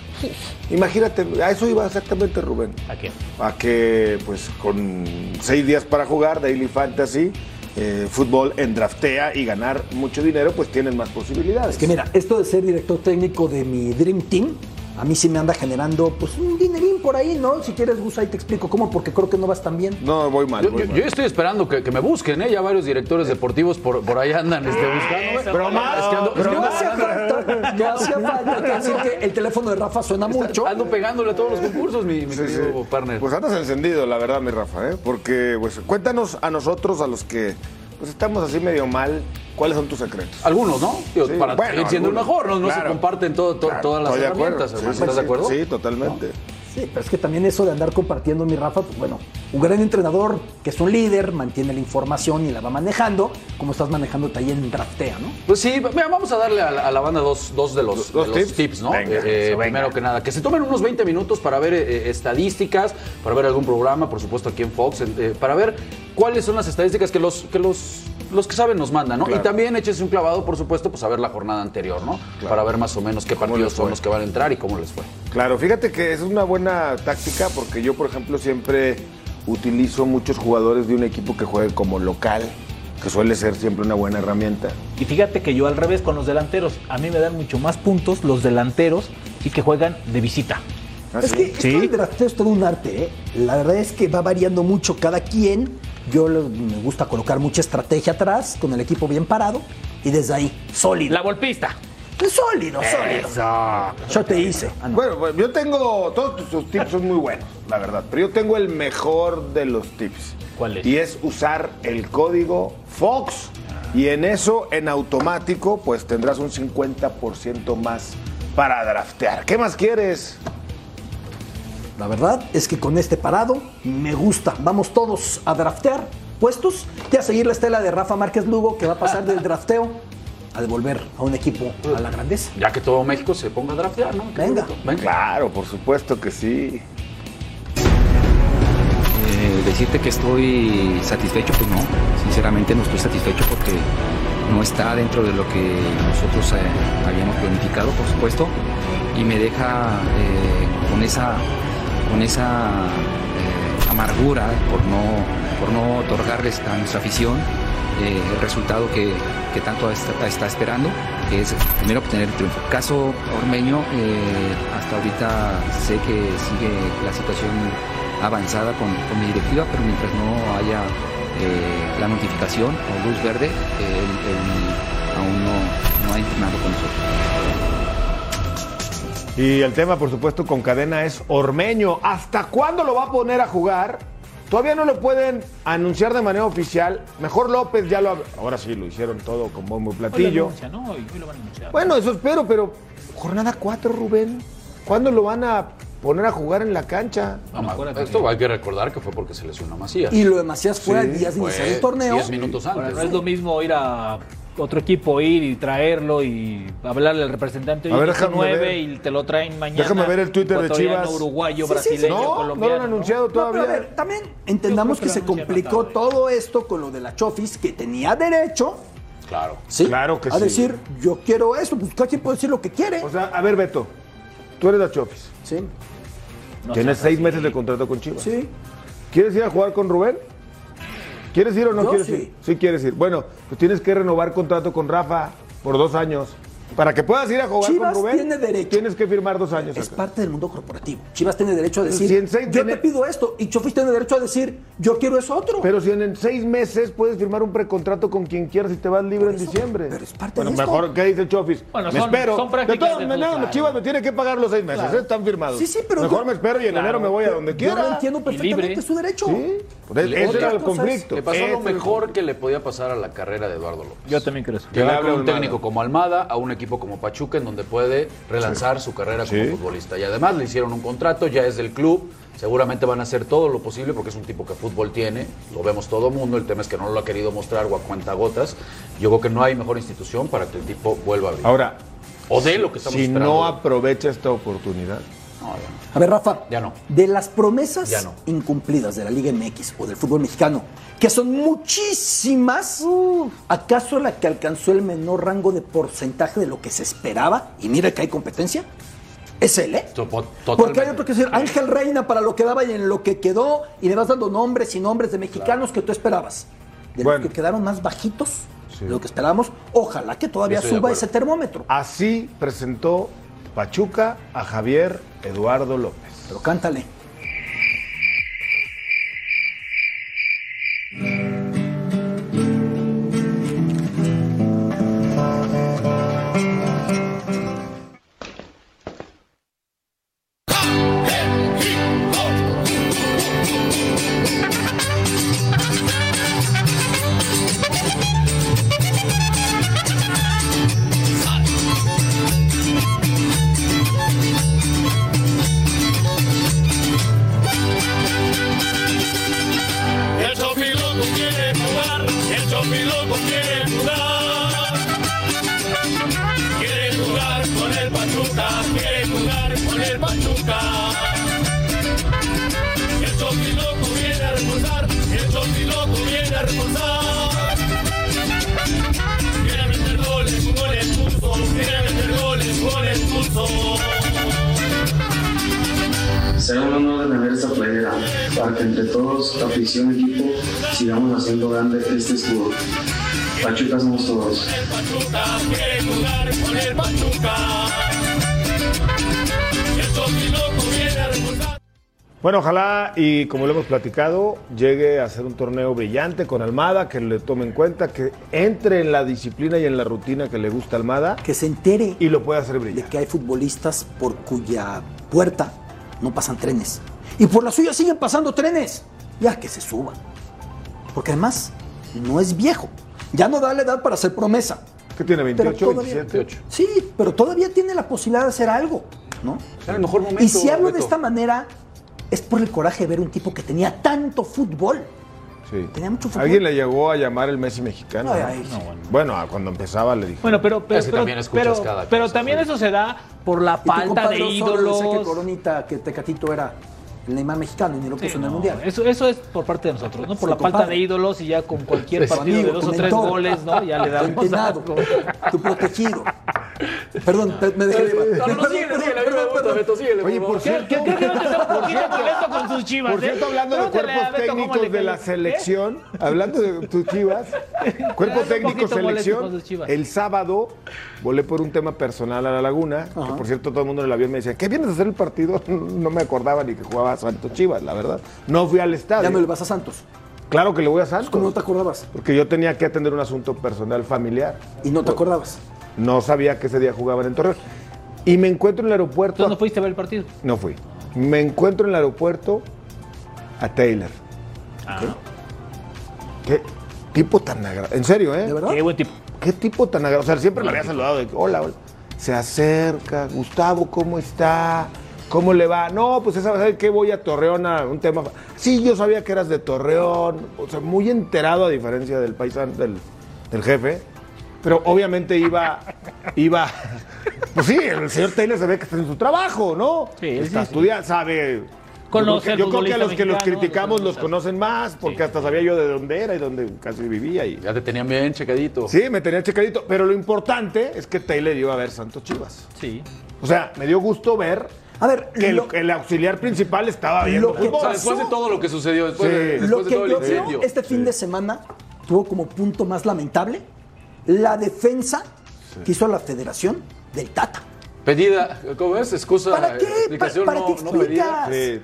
Imagínate, a eso iba exactamente Rubén. ¿A qué? A que, pues, con seis días para jugar, Daily Fantasy, eh, fútbol en draftea y ganar mucho dinero, pues tienes más posibilidades. Es que mira, esto de ser director técnico de mi Dream Team, a mí sí me anda generando pues un dinerín por ahí, ¿no? Si quieres, Gus, ahí te explico cómo, porque creo que no vas tan bien. No, voy mal. Yo, voy yo- mal. yo estoy esperando que, que me busquen, ¿eh? Ya varios directores deportivos por, por ahí andan este, buscando. Pero más, Es que ando, es que No hacía falta, no hacía falta. Que decir que el teléfono de Rafa suena mucho. ando pegándole a todos los concursos, mi, mi Sí, querido sí. partner. Pues andas encendido, la verdad, mi Rafa, ¿eh? Porque, pues, cuéntanos a nosotros, a los que pues estamos así medio mal, ¿cuáles son tus secretos? Algunos, ¿no? Digo, Sí, para bueno, seguir siendo el mejor, no, no se comparten todo- to- Claro, todas las estoy de acuerdo. herramientas, Sí, ¿Estás de acuerdo? Sí, totalmente. Sí, pero es que también eso de andar compartiendo mi Rafa, pues bueno, un gran entrenador que es un líder, mantiene la información y la va manejando, como estás manejando ahí en Draftea, ¿no? Pues sí, mira, vamos a darle a la, a la banda dos, dos de los, ¿Dos de los tips? ¿no? Venga, Eh, eh, primero que nada, que se tomen unos 20 minutos para ver eh, estadísticas, para ver algún programa, por supuesto aquí en Fox, eh, para ver cuáles son las estadísticas que los que los los que saben nos mandan, ¿no? Claro. Y también échese un clavado, por supuesto, pues a ver la jornada anterior, ¿no? Para ver más o menos qué partidos son los que van a entrar y cómo les fue. Claro, fíjate que es una buena táctica porque yo, por ejemplo, siempre utilizo muchos jugadores de un equipo que juegue como local, que suele ser siempre una buena herramienta. Y fíjate que yo al revés con los delanteros, a mí me dan mucho más puntos los delanteros y que juegan de visita. ¿Ah, Es sí? que esto del drafteo es todo un arte, ¿eh? La verdad es que va variando mucho cada quien. Yo me gusta colocar mucha estrategia atrás, con el equipo bien parado, y desde ahí, sólido. La golpista. Sólido, sólido. Yo te hice. Ah, no. Bueno, yo tengo, todos tus, tus tips son muy buenos, la verdad, pero yo tengo el mejor de los tips. ¿Cuál es? Y es usar el código FOX y en eso, en automático, pues tendrás un 50% más para draftear. ¿Qué más quieres? La verdad es que con este parado me gusta. Vamos todos a draftear puestos y a seguir la estela de Rafa Márquez Lugo, que va a pasar del drafteo a devolver a un equipo a la grandeza. Ya que todo México se ponga a draftear, ¿no? Venga. Venga. Claro, por supuesto que sí. Eh, decirte que estoy satisfecho, pues no, sinceramente no estoy satisfecho porque no está dentro de lo que nosotros eh, habíamos planificado, por supuesto, y me deja eh, con esa, con esa eh, amargura por no, por no otorgarles a nuestra afición eh, el resultado que, que tanto está, está esperando, que es primero obtener el triunfo. Caso Ormeño, eh, hasta ahorita sé que sigue la situación avanzada con, con mi directiva, pero mientras no haya la notificación o luz verde, aún no, no ha entrenado con nosotros. Y el tema, por supuesto, con cadena es Ormeño. ¿Hasta cuándo lo va a poner a jugar? Todavía no lo pueden anunciar de manera oficial. Mejor López ya lo... ha- Ahora sí, lo hicieron todo con bombo y Hoy lo platillo. ¿no? Hoy, hoy lo van a anunciar. Bueno, eso espero, pero jornada 4, Rubén. ¿Cuándo lo van a poner a jugar en la cancha? Ama- Esto hay que recordar que fue porque se lesionó Macías. Y lo de Macías fue Sí, al días de iniciar el torneo. 10 minutos Ahora, antes. no es lo mismo ir a otro equipo, ir y traerlo y hablarle al representante A ver, déjame 19 ver. y te lo traen mañana. Déjame ver el Twitter de Chivas. uruguayo, Sí, sí, sí. brasileño, No, no lo han anunciado No, pero todavía. a ver, también entendamos que, que se complicó todo esto con lo de la Chofis, que tenía derecho Claro. ¿sí? Claro que a sí. decir, yo quiero esto, pues cada quien puede decir lo que quiere. O sea, a ver, Beto. Tú eres la Chofis. Sí, No Tienes seis así. meses de contrato con Chivas. sí. ¿Quieres ir a jugar con Rubén? ¿Quieres ir o no Yo quieres sí. ir? Sí, quieres ir. Bueno, pues tienes que renovar contrato con Rafa por dos años. Para que puedas ir a jugar Chivas con Rubén, tiene derecho. tienes que firmar dos años. Es acá. parte del mundo corporativo. Chivas tiene derecho a decir, Si en seis yo tiene- te pido esto, y Chofis tiene derecho a decir, yo quiero eso otro. Pero si en, en seis meses puedes firmar un precontrato con quien quieras y te vas libre en diciembre. pero es parte bueno, de esto. mejor, ¿qué dice el Chofis? Bueno, me son- espero. son de prácticas todas de maneras, fútbol. Chivas me tiene que pagar los seis meses. Claro. Están firmados. Sí, sí, pero Mejor yo- me espero y en Claro. enero me voy a donde yo quiera. lo entiendo perfectamente, es su derecho. Sí, pues ese era el conflicto. Le pasó lo mejor que le podía pasar a la carrera de Eduardo López. Yo también creo eso. Que le Llegar hable con un técnico como Almada a un equipo como Pachuca en donde puede relanzar su carrera como Sí. futbolista. Y además le hicieron un contrato, ya es del club, seguramente van a hacer todo lo posible porque es un tipo que fútbol tiene, lo vemos todo mundo, el tema es que no lo ha querido mostrar o a cuentagotas. Yo creo que no hay mejor institución para que el tipo vuelva a abrir. Ahora, o de lo que estamos si esperando. no aprovecha esta oportunidad, A ver, Rafa. Ya no. De las promesas Ya no. incumplidas de la Liga MX o del fútbol mexicano, que son muchísimas, ¿acaso la que alcanzó el menor rango de porcentaje de lo que se esperaba? Y mira que hay competencia. Es él, ¿eh? Porque hay otro que decir, Ángel Reina para lo que daba y en lo que quedó, y le vas dando nombres y nombres de mexicanos que tú esperabas. De Bueno. los que quedaron más bajitos, de lo que esperábamos, ojalá que todavía Estoy suba ese termómetro. Así presentó Pachuca a Javier Eduardo López. Pero cántale. Platicado, llegue a ser un torneo brillante con Almada, que le tome en cuenta, que entre en la disciplina y en la rutina que le gusta a Almada. Que se entere. Y lo pueda hacer brillar. De que hay futbolistas por cuya puerta no pasan trenes. Y por la suya siguen pasando trenes. Ya que se suban. Porque además, no es viejo. Ya no da la edad para hacer promesa. ¿Qué tiene? Pero 28, todavía- 27. Sí, pero todavía tiene la posibilidad de hacer algo, ¿no? Era el mejor momento. Y si hablo de esta manera, es por el coraje de ver un tipo que tenía tanto fútbol. Sí. Tenía mucho fútbol. Alguien le llegó a llamar el Messi mexicano. Ay, ¿no? ay, bueno. cuando empezaba le dije. Bueno, pero, pero, Es que pero, también pero- cada pero cosa, también eso se da por la falta de compadre Osorio decía que ídolos. Coronita, que Tecatito era Neymar mexicano y ni lo puso Sí, en el no, Mundial. Eso, eso es por parte de nosotros, ¿no? Por la falta de ídolos y ya con cualquier partido de amigo, dos tu o tres goles, ¿no? Ya le Tu damos entrenado, asco. tu protegido. Perdón, pe- me dejé. No, no, no, síguele, Beto. Oye, por favor. cierto, Creo que Beto está un poquito molesto con sus chivas. Por cierto, ¿eh? hablando de cuerpos técnicos de la selección, hablando de tus chivas, cuerpo Anda un técnico poquito molesto con selección, el sábado volé por un tema personal a la laguna, que por cierto todo el mundo en el avión me decía, ¿qué vienes a hacer el partido? <laughs> No me acordaba ni que jugaba Santos Chivas, la verdad. No fui al estadio. Ya me lo vas a Santos. Claro que le voy a Santos. ¿Cómo no te acordabas? Porque yo tenía que atender un asunto personal familiar. Y no te acordabas. No sabía que ese día jugaban en Torreón. Y me encuentro en el aeropuerto. ¿Tú no fuiste a ver el partido? No fui. Me encuentro en el aeropuerto a Taylor. Ah. Qué tipo tan agradable. En serio, ¿eh? ¿De verdad? Qué buen tipo. Qué tipo tan agradable. O sea, siempre me había saludado de que, hola, hola. Se acerca, Gustavo, ¿cómo está? ¿Cómo le va? No, pues esa ¿sabes qué? Voy a Torreón a un tema. Sí, yo sabía que eras de Torreón. O sea, muy enterado a diferencia del paisano, del, del jefe. Pero obviamente iba, iba. <laughs> Pues sí, el señor Taylor se ve que está en su trabajo, ¿no? Sí, está sí, sí. estudiando, sabe. Conoce yo creo que, yo creo que a los que los criticamos los conocen más, porque hasta sabía yo de dónde era y dónde casi vivía. Y... Ya te tenían bien checadito. Sí, me tenía checadito. Pero lo importante es que Taylor iba a ver Santos Chivas. Sí. O sea, me dio gusto ver A ver, que el, lo- el auxiliar principal estaba viendo Lo que sea, después de todo lo que sucedió, después, de, Sí. después Lo de que todo yo incendio. este fin de semana tuvo como punto más lamentable la defensa que hizo la federación del Tata. Pedida, ¿cómo es? Excusa, ¿Para qué? explicación ¿Para no, qué no pedida. Sí,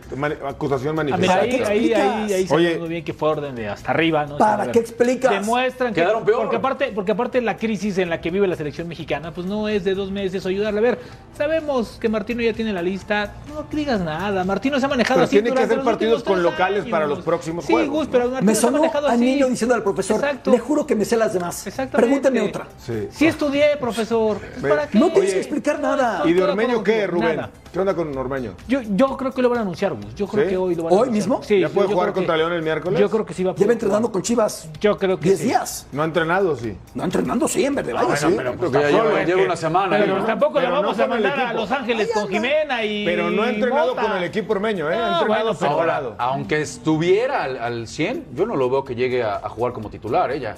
acusación mira, manifestada. ahí, ahí, ahí, ahí se Oye. muy bien que fue orden de hasta arriba, ¿no? ¿Para A qué explicas? Demuestran que. Quedaron peor. Porque aparte, porque aparte la crisis en la que vive la selección mexicana, pues no es de dos meses ayudarle. A ver, sabemos que Martino ya tiene la lista. No digas nada. Martino se ha manejado Pero así. tiene que hacer partidos con locales años. para los próximos Sí, juegos, Gus, pero Martino Me se ha sonó manejado así. niño diciendo al profesor, Exacto. le juro que me sé las demás. Exactamente. Pregúntame otra. Sí. Sí estudié, profesor. ¿Para qué? No tienes que explicar nada. Nada. ¿Y de Ormeño qué, Rubén? nada. ¿Qué onda con Ormeño? Yo, yo creo que lo van a anunciar, Gus. Yo creo ¿Sí? que hoy lo van a ¿Hoy anunciar. mismo? Sí, ¿Ya puede yo jugar creo que- contra León el miércoles? Yo creo que sí va a Lleva poder entrenando jugar. con Chivas Yo creo que 10 sí. días. No ha entrenado, sí. No entrenando, sí, en Verde Valle, Bueno, sí. pero Creo pues que ya está lleva, lleva una semana. Pero ¿no? tampoco Pero lo no vamos a mandar a. Los Ángeles con Jimena y. Pero no ha entrenado Mota. con el equipo ormeño, ¿eh? Ah, ha entrenado bueno. Ahora, aunque estuviera al, al 100, yo no lo veo que llegue a, a jugar como titular ella.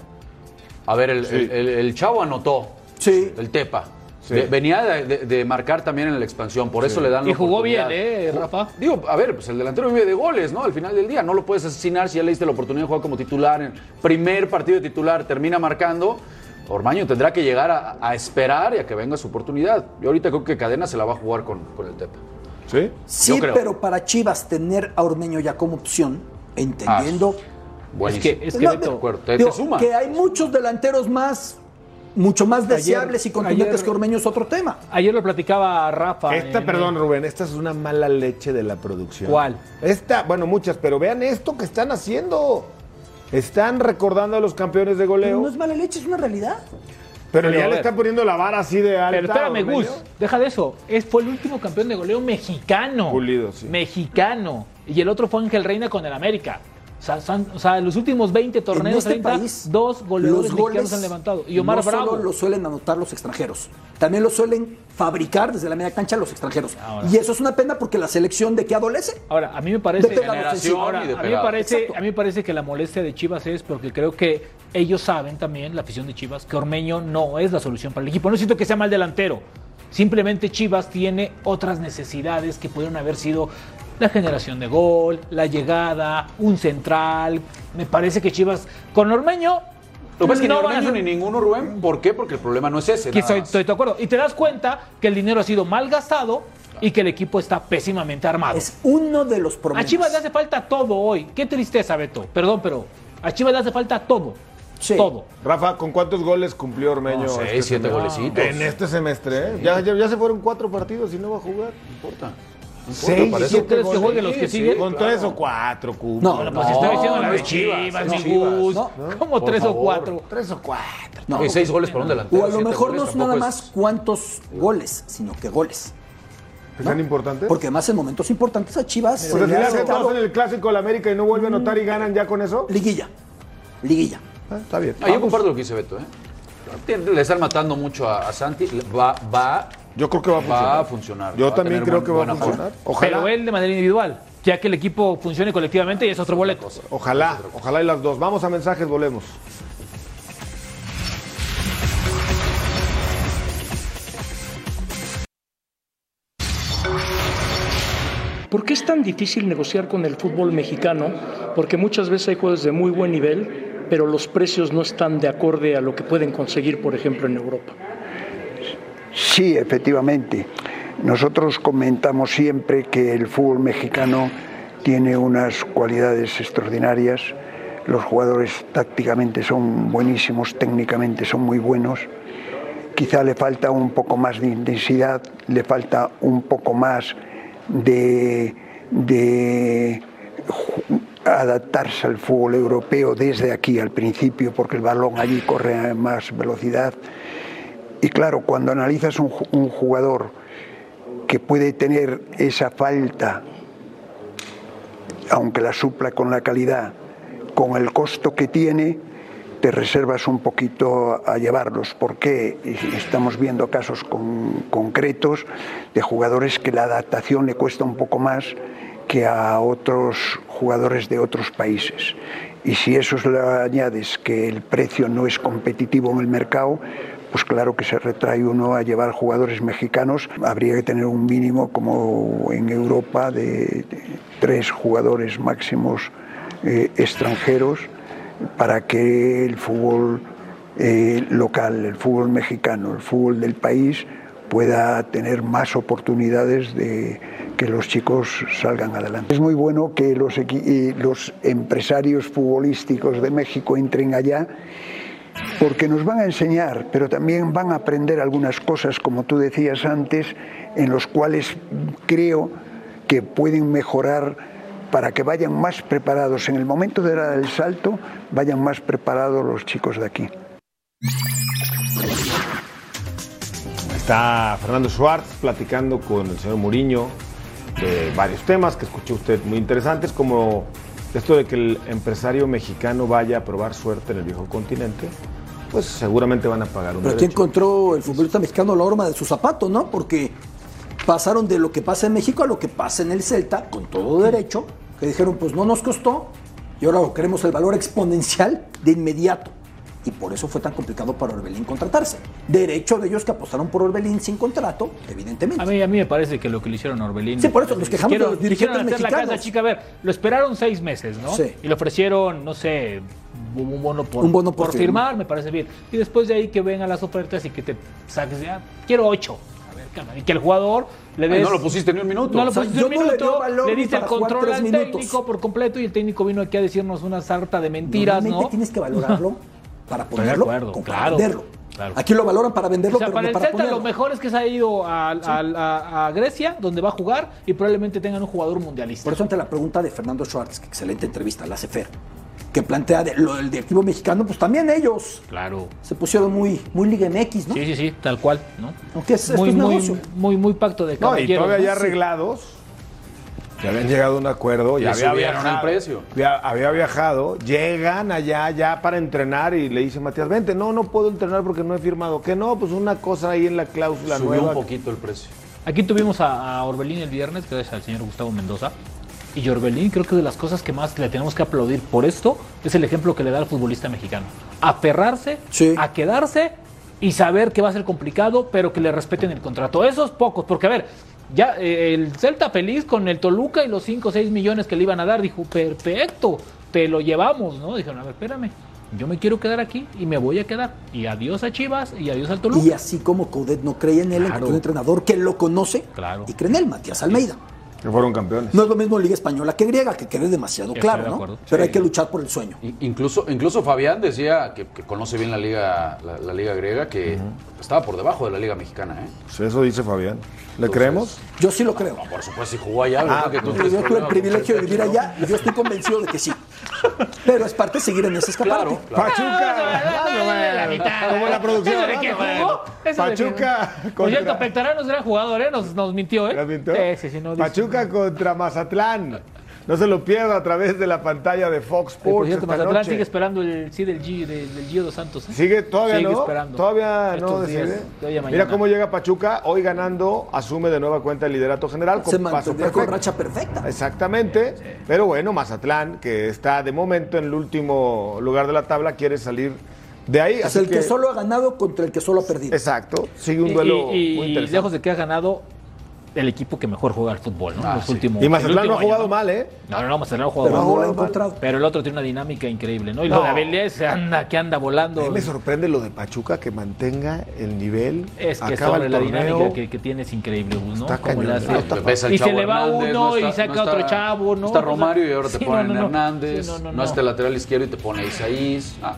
A ver, el, Sí. el- el- el chavo anotó. Sí. El Tepa. Sí. De- venía de, de- de marcar también en la expansión, por eso le dan la Y jugó bien. ¿eh, Rafa? Digo, a ver, pues el delantero vive de goles, ¿no? Al final del día, no lo puedes asesinar si ya le diste la oportunidad de jugar como titular. En primer partido de titular termina marcando. Ormaño tendrá que llegar a, a esperar y a que venga su oportunidad. Yo ahorita creo que Cadena se la va a jugar con, con el Tepa. ¿Sí? Sí, Yo creo. pero para Chivas tener a Ormeño ya como opción, entendiendo Buenísimo. Es que, es que No, Beto, De acuerdo, te, digo, te suma. que hay muchos delanteros más, mucho más deseables y contundentes ayer- que Ormeño es otro tema. ayer lo platicaba Rafa. Esta, en- perdón, Rubén, esta es una mala leche de la producción. ¿Cuál? Esta, bueno, muchas, pero vean esto que están haciendo. Están recordando a los campeones de goleo, no es mala leche, es una realidad. pero, Pero, ya le están poniendo la vara así de alta. Pero espérame, Ormeño. Gus, deja de eso. Es, fue el último campeón de goleo mexicano. Pulido, sí. Mexicano. Y el otro fue Ángel Reina con el América. O sea, son- o sea, en los últimos 20 torneos, en este 30, país, dos goleadores los goles han levantado. Y Omar no Bravo. solo lo suelen anotar los extranjeros, también lo suelen fabricar desde la media cancha los extranjeros. Ahora. Y eso es una pena porque la selección de qué adolece. Ahora, a mí me parece. Ahora, y de a mí me parece, a mí me parece que la molestia de Chivas es porque creo que ellos saben también, la afición de Chivas, que Ormeño no es la solución para el equipo. No siento que sea mal delantero. Simplemente Chivas tiene otras necesidades que pudieron haber sido la generación de gol, la llegada, un central. Me parece que Chivas con Ormeño Lo que pasa es que no ni van a Ormeño ni ninguno, Rubén. ¿Por qué? Porque el problema no es ese. que estoy, de acuerdo. Y te das cuenta que el dinero ha sido mal gastado y que el equipo está pésimamente armado. Es uno de los A problemas. Chivas le hace falta todo hoy. Qué tristeza, Beto. Perdón, pero a Chivas le hace falta todo. Sí. Todo. Rafa, ¿con cuántos goles cumplió Ormeño? No, seis, este siete semestre? golecitos. En este semestre, ¿eh? Ya, ya, ya se fueron cuatro partidos y no va a jugar. No importa. Seis, para eso siete ¿Quieres que goles. jueguen los que siguen? Con claro. tres o cuatro, Cuco. No, Bueno, pues no, estoy diciendo la no Chivas, Chivas, no. No. Por tres o cuatro. Tres o cuatro. No, Y seis goles por un delantero. o a lo mejor goles, no es nada más cuántos goles, sino que goles. ¿Es tan importante? Porque además en momentos importantes a Chivas Pues se al le ha final se sacado todos en el clásico de la América y no vuelve a anotar y ganan ya con eso. liguilla. Liguilla. Ah, está bien. Ah, yo comparto lo que dice Beto. ¿eh? Le están matando mucho a, a Santi. Va, va, Yo creo que va a funcionar. va a funcionar. Yo Va también creo buen- que va a forma. funcionar. Ojalá. Pero él de manera individual. Ya que el equipo funcione colectivamente y es otro boleto. Ojalá, ojalá y las dos. Vamos a mensajes, volvemos. ¿Por qué es tan difícil negociar con el fútbol mexicano? Porque muchas veces hay juegos de muy buen nivel, pero los precios no están de acorde a lo que pueden conseguir, por ejemplo, en Europa. Sí, efectivamente. Nosotros comentamos siempre que el fútbol mexicano tiene unas cualidades extraordinarias. Los jugadores tácticamente son buenísimos, técnicamente son muy buenos. Quizá le falta un poco más de intensidad, le falta un poco más de, adaptarse al fútbol europeo desde aquí al principio, porque el balón allí corre a más velocidad. Y claro, cuando analizas un, ju- un jugador que puede tener esa falta, aunque la supla con la calidad, con el costo que tiene, te reservas un poquito a llevarlos, porque estamos viendo casos con- concretos de jugadores que la adaptación le cuesta un poco más que a otros jugadores de otros países. Y si eso le añades que el precio no es competitivo en el mercado, pues claro que se retrae uno a llevar jugadores mexicanos. Habría que tener un mínimo, como en Europa, de, tres jugadores máximos eh, extranjeros para que el fútbol eh, local, el fútbol mexicano, el fútbol del país pueda tener más oportunidades de que los chicos salgan adelante. Es muy bueno que los empresarios futbolísticos de México entren allá porque nos van a enseñar, pero también van a aprender algunas cosas, como tú decías antes, en los cuales creo que pueden mejorar para que vayan más preparados. En el momento de dar el salto, vayan más preparados los chicos de aquí. Está Fernando Schwartz platicando con el señor Muriño de varios temas que escuchó usted muy interesantes, como esto de que el empresario mexicano vaya a probar suerte en el viejo continente, pues seguramente van a pagar un Pero aquí derecho. encontró el futbolista mexicano la horma de su zapato, ¿no? Porque pasaron de lo que pasa en México a lo que pasa en el Celta, con todo derecho, que dijeron, pues no nos costó, y ahora queremos el valor exponencial de inmediato. Y por eso fue tan complicado para Orbelín contratarse. Derecho de ellos que apostaron por Orbelín sin contrato, evidentemente. A mí, a mí me parece que lo que le hicieron a Orbelín. Sí, por eso nos quejamos de los dirigentes hacer la mexicanos. casa chica. A ver, lo esperaron seis meses, ¿no? Sí. Y le ofrecieron, no sé, un bono por, Un bono por firmar, me parece bien. Y después de ahí que vengan las ofertas y que te saques, ya, quiero ocho. A ver, calma. Y que el jugador le Ay, des. no lo pusiste ni un minuto. No lo O sea, pusiste yo un no le minuto. le ni diste el control al minutos. técnico por completo y el técnico vino aquí a decirnos una sarta de mentiras, Normalmente ¿no? tienes que valorarlo <laughs> para ponerlo, acuerdo, como para venderlo. claro. Aquí lo valoran para venderlo, O sea, pero para no el para Celta ponerlo. lo mejor es que se ha ido a, a- a- a Grecia, donde va a jugar, y probablemente tengan un jugador mundialista. Por eso ante la pregunta de Fernando Schwartz, que excelente entrevista, la hace Fer, que plantea de- lo del directivo mexicano, pues también ellos Claro. se pusieron muy, muy Liga MX, ¿no? Sí, sí, sí, tal cual, ¿no? Aunque es, esto muy, es muy, negocio. muy, muy pacto de No, y caballeros. todavía ¿no? ya Sí. arreglados. Ya habían llegado a un acuerdo, ya había viajado, el precio. Había, había viajado, llegan allá ya para entrenar y le dice Matías, vente, no, no puedo entrenar porque no he firmado. Que no, pues una cosa ahí en la cláusula Subió nueva. un poquito el precio. Aquí tuvimos a, a Orbelín el viernes, gracias al señor Gustavo Mendoza. Y Orbelín creo que de las cosas que más le tenemos que aplaudir por esto es el ejemplo que le da al futbolista mexicano. Aferrarse, a quedarse y saber que va a ser complicado, pero que le respeten el contrato. Esos pocos, porque a ver, ya eh, el Celta feliz con el Toluca y los 5 o 6 millones que le iban a dar, dijo, perfecto, te lo llevamos, ¿no? Dijeron, a ver, espérame, yo me quiero quedar aquí y me voy a quedar. Y adiós a Chivas y adiós al Toluca. Y así como Coudet no cree en él, encontró un entrenador que lo conoce Claro. y cree en él, Matías Almeida. Que fueron campeones. No es lo mismo Liga Española que griega, que quede demasiado Estoy claro, de ¿no? Pero Sí. hay que luchar por el sueño. Incluso, incluso Fabián decía que, que conoce bien la liga, la, la liga griega, que estaba por debajo de la liga mexicana, ¿eh? Pues eso dice Fabián. ¿Le creemos? Yo sí lo creo. Por supuesto, si jugó allá, Ah, que tú yo tienes tuve el privilegio de vivir allá y yo estoy convencido de que sí. Pero es parte de seguir en ese escaparate. Pachuca. Como la producción. ¿Eso de qué jugó? Eso Pachuca Por cierto, contra- Pectarano es gran jugador, ¿eh? Nos, nos mintió, ¿eh? ¿La mintió? Sí, sí, sí, no, dice- Pachuca contra Mazatlán. No se lo pierda a través de la pantalla de Fox Eh, por Sports. cierto, esta Mazatlán noche. sigue esperando el sí del Gio, del, del Gio dos Santos. ¿eh? Sigue todavía Sigue no. esperando. Todavía no días, Mira cómo llega Pachuca hoy ganando, asume de nueva cuenta el liderato general Se con paso mantendría con perfecto. racha perfecta. Exactamente. Pero bueno, Mazatlán, que está de momento en el último lugar de la tabla, quiere salir de ahí. Es así el que... solo ha ganado contra el que solo ha perdido. Exacto. Sigue un duelo y, y muy interesante. lejos de que ha ganado el equipo que mejor juega al fútbol, ¿no? Ah, Los sí. últimos, Y Mazatlán no ha jugado año, ¿no? mal, ¿eh? No, no, no, Mazatlán no ha jugado Pero mal. no lo ha encontrado. Pero el otro tiene una dinámica increíble, ¿no? Y No. lo de se anda, que anda volando. A mí me sorprende lo de Pachuca que mantenga el nivel. Es que acaba sobre el la dinámica que, que tiene es increíble, ¿no? Está cañón, hace. y se le va Hernández, uno no y saca no otro chavo, ¿no? no Está Romario y ahora te ponen no, no, no. Hernández. Sí, no, no, no, no. está el lateral izquierdo y te pone Isaías. Ah.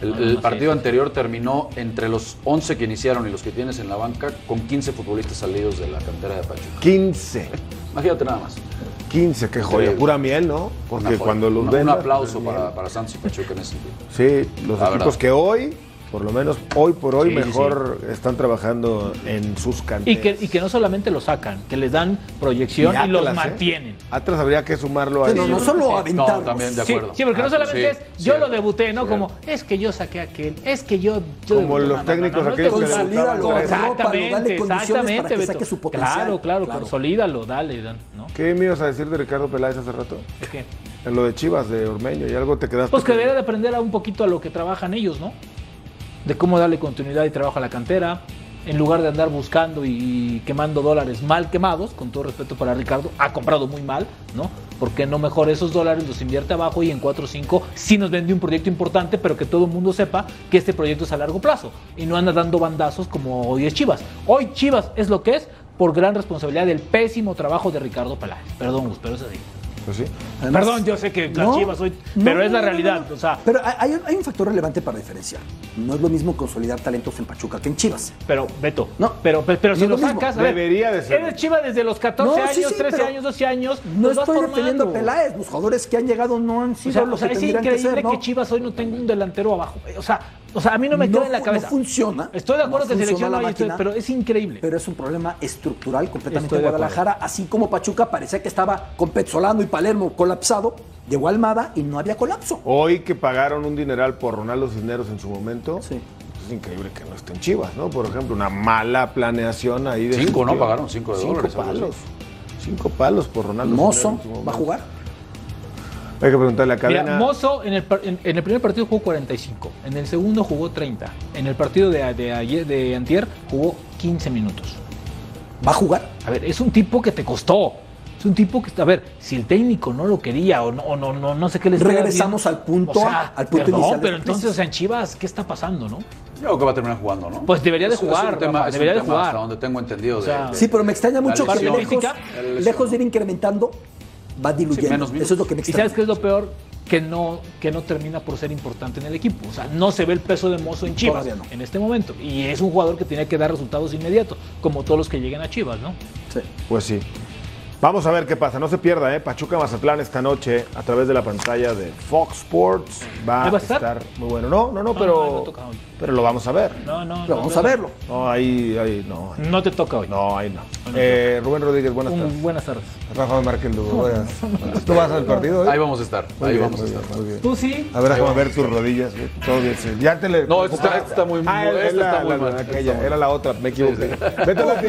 El, no, partido sí, anterior terminó entre los 11 que iniciaron y los que tienes en la banca con 15 futbolistas salidos de la cantera de Pachuca. 15. Imagínate nada más. 15, qué joya. Pura miel, ¿no? Porque Una joya. cuando los Un- ven. Un aplauso para, para Santos y Pachuca en ese sentido. Sí, los La equipos verdad. que hoy, por lo menos hoy por hoy, Sí, sí, mejor están trabajando en sus Y canteras. que, y que no solamente lo sacan, que les dan proyección y, Atlas, los ¿eh? mantienen. Atlas habría que sumarlo Sí, ahí. no, no solo No, aventarlos. también de Sí, acuerdo. sí, porque no Ah, solamente sí, es yo cierto, lo debuté, ¿no? cierto. Como es que yo saqué a aquel, es que yo. yo Como debuté". los técnicos es aquellos que Consolídalo, Exactamente, exactamente. para que saque su potencial. Claro, claro, Claro. consolídalo, dale, ¿no? ¿Qué me ibas a decir de Ricardo Peláez hace rato? ¿De qué? En lo de Chivas, de Ormeño, y algo te quedaste. Pues que debería de aprender a un poquito a lo que trabajan ellos, ¿no? De cómo darle continuidad y trabajo a la cantera, en lugar de andar buscando y quemando dólares mal quemados, con todo respeto para Ricardo, ha comprado muy mal, ¿no? Porque no mejor esos dólares los invierte abajo y en 4 o 5 sí nos vende un proyecto importante, pero que todo el mundo sepa que este proyecto es a largo plazo y no anda dando bandazos como hoy es Chivas. Hoy Chivas es lo que es por gran responsabilidad del pésimo trabajo de Ricardo Peláez. Perdón, Gus, pero es así. Pues sí. Además- Perdón, yo sé que las No, Chivas hoy, no, pero es la no, no, realidad, no. o sea, Pero hay, hay un factor relevante para diferenciar. No es lo mismo consolidar talentos en Pachuca que en Chivas. Pero, Beto, No. pero, pero, pero No si es lo sacas, a ver, Debería de ser. Eres Chiva desde los 14 No, sí, años, sí, 13 pero años, 12 años. No los vas estoy defendiendo a. Peláez. Los jugadores que han llegado no han O sido sea, lo o sea, que es tendrían que increíble ser, que, ¿no? Chivas hoy no tenga un delantero abajo. O sea, O sea, a mí no me No queda en la cabeza. no funciona. Estoy de acuerdo No que selección no la máquina. pero es increíble. Pero es un problema estructural completamente Estoy en. Guadalajara, así como Pachuca parecía que estaba con Petzolano y Palermo colapsado, llegó Almada y no había colapso. Hoy que pagaron un dineral por Ronaldo Cisneros en su momento, es increíble que no estén Chivas, ¿no? Por ejemplo, una mala planeación ahí de Cinco, ¿no? Pagaron cinco de Cinco dólares, palos. Cinco palos por Ronaldo Mozo va a jugar. Hay que preguntarle a Cadena. Mira, Mozo en el, par- en, en el primer partido jugó 45, en el segundo jugó 30, en el partido de, de ayer de Antier jugó 15 minutos. ¿Va a jugar? A ver, es un tipo que te costó. Es un tipo que, a ver, si el técnico no lo quería o no, o no, no, no sé qué les Regresamos al punto- O sea, al punto perdón, inicial pero entonces, o sea, en Chivas, ¿qué está pasando, no? Yo creo que va a terminar jugando, ¿no? Pues debería de Es- es jugar, un tema- Rafa, es un debería de tema jugar. Hasta donde tengo entendido. O sea, de- Sí, pero me extraña mucho que lejos, lejos de ir incrementando, va diluyendo. menos minutos. Eso es lo que me ¿Y extraña. sabes qué es lo peor? Que no, que no termina por ser importante en el equipo. O sea, no se ve el peso de Mozo en Chivas no. en este momento. Y es un jugador que tiene que dar resultados inmediatos, como todos los que lleguen a Chivas, ¿no? Sí. Pues sí. Vamos a ver qué pasa. No se pierda, ¿eh? Pachuca Mazatlán esta noche a través de la pantalla de Fox Sports. Va, ¿Ahí va a estar? estar muy bueno. No, no, no, No, pero, no, no toca hoy. pero lo vamos a ver. No, no, Pero no, vamos a verlo. No, ahí, ahí, no. ahí- No te toca hoy. No, ahí no. Eh, Rubén Rodríguez, buenas Un- tardes. buenas tardes. Rafa Márquez buenas. <laughs> ¿Tú vas al partido hoy? Ahí vamos a estar. Muy ahí bien, vamos a estar. bien, muy bien. ¿Tú sí? A ver, déjame ver tus rodillas. Todo bien. sí. Ya te le. No, esta está- esta está muy- Ah, esta es la- está muy la- mal, aquella, Era la otra, me equivoqué. Vete a la ti.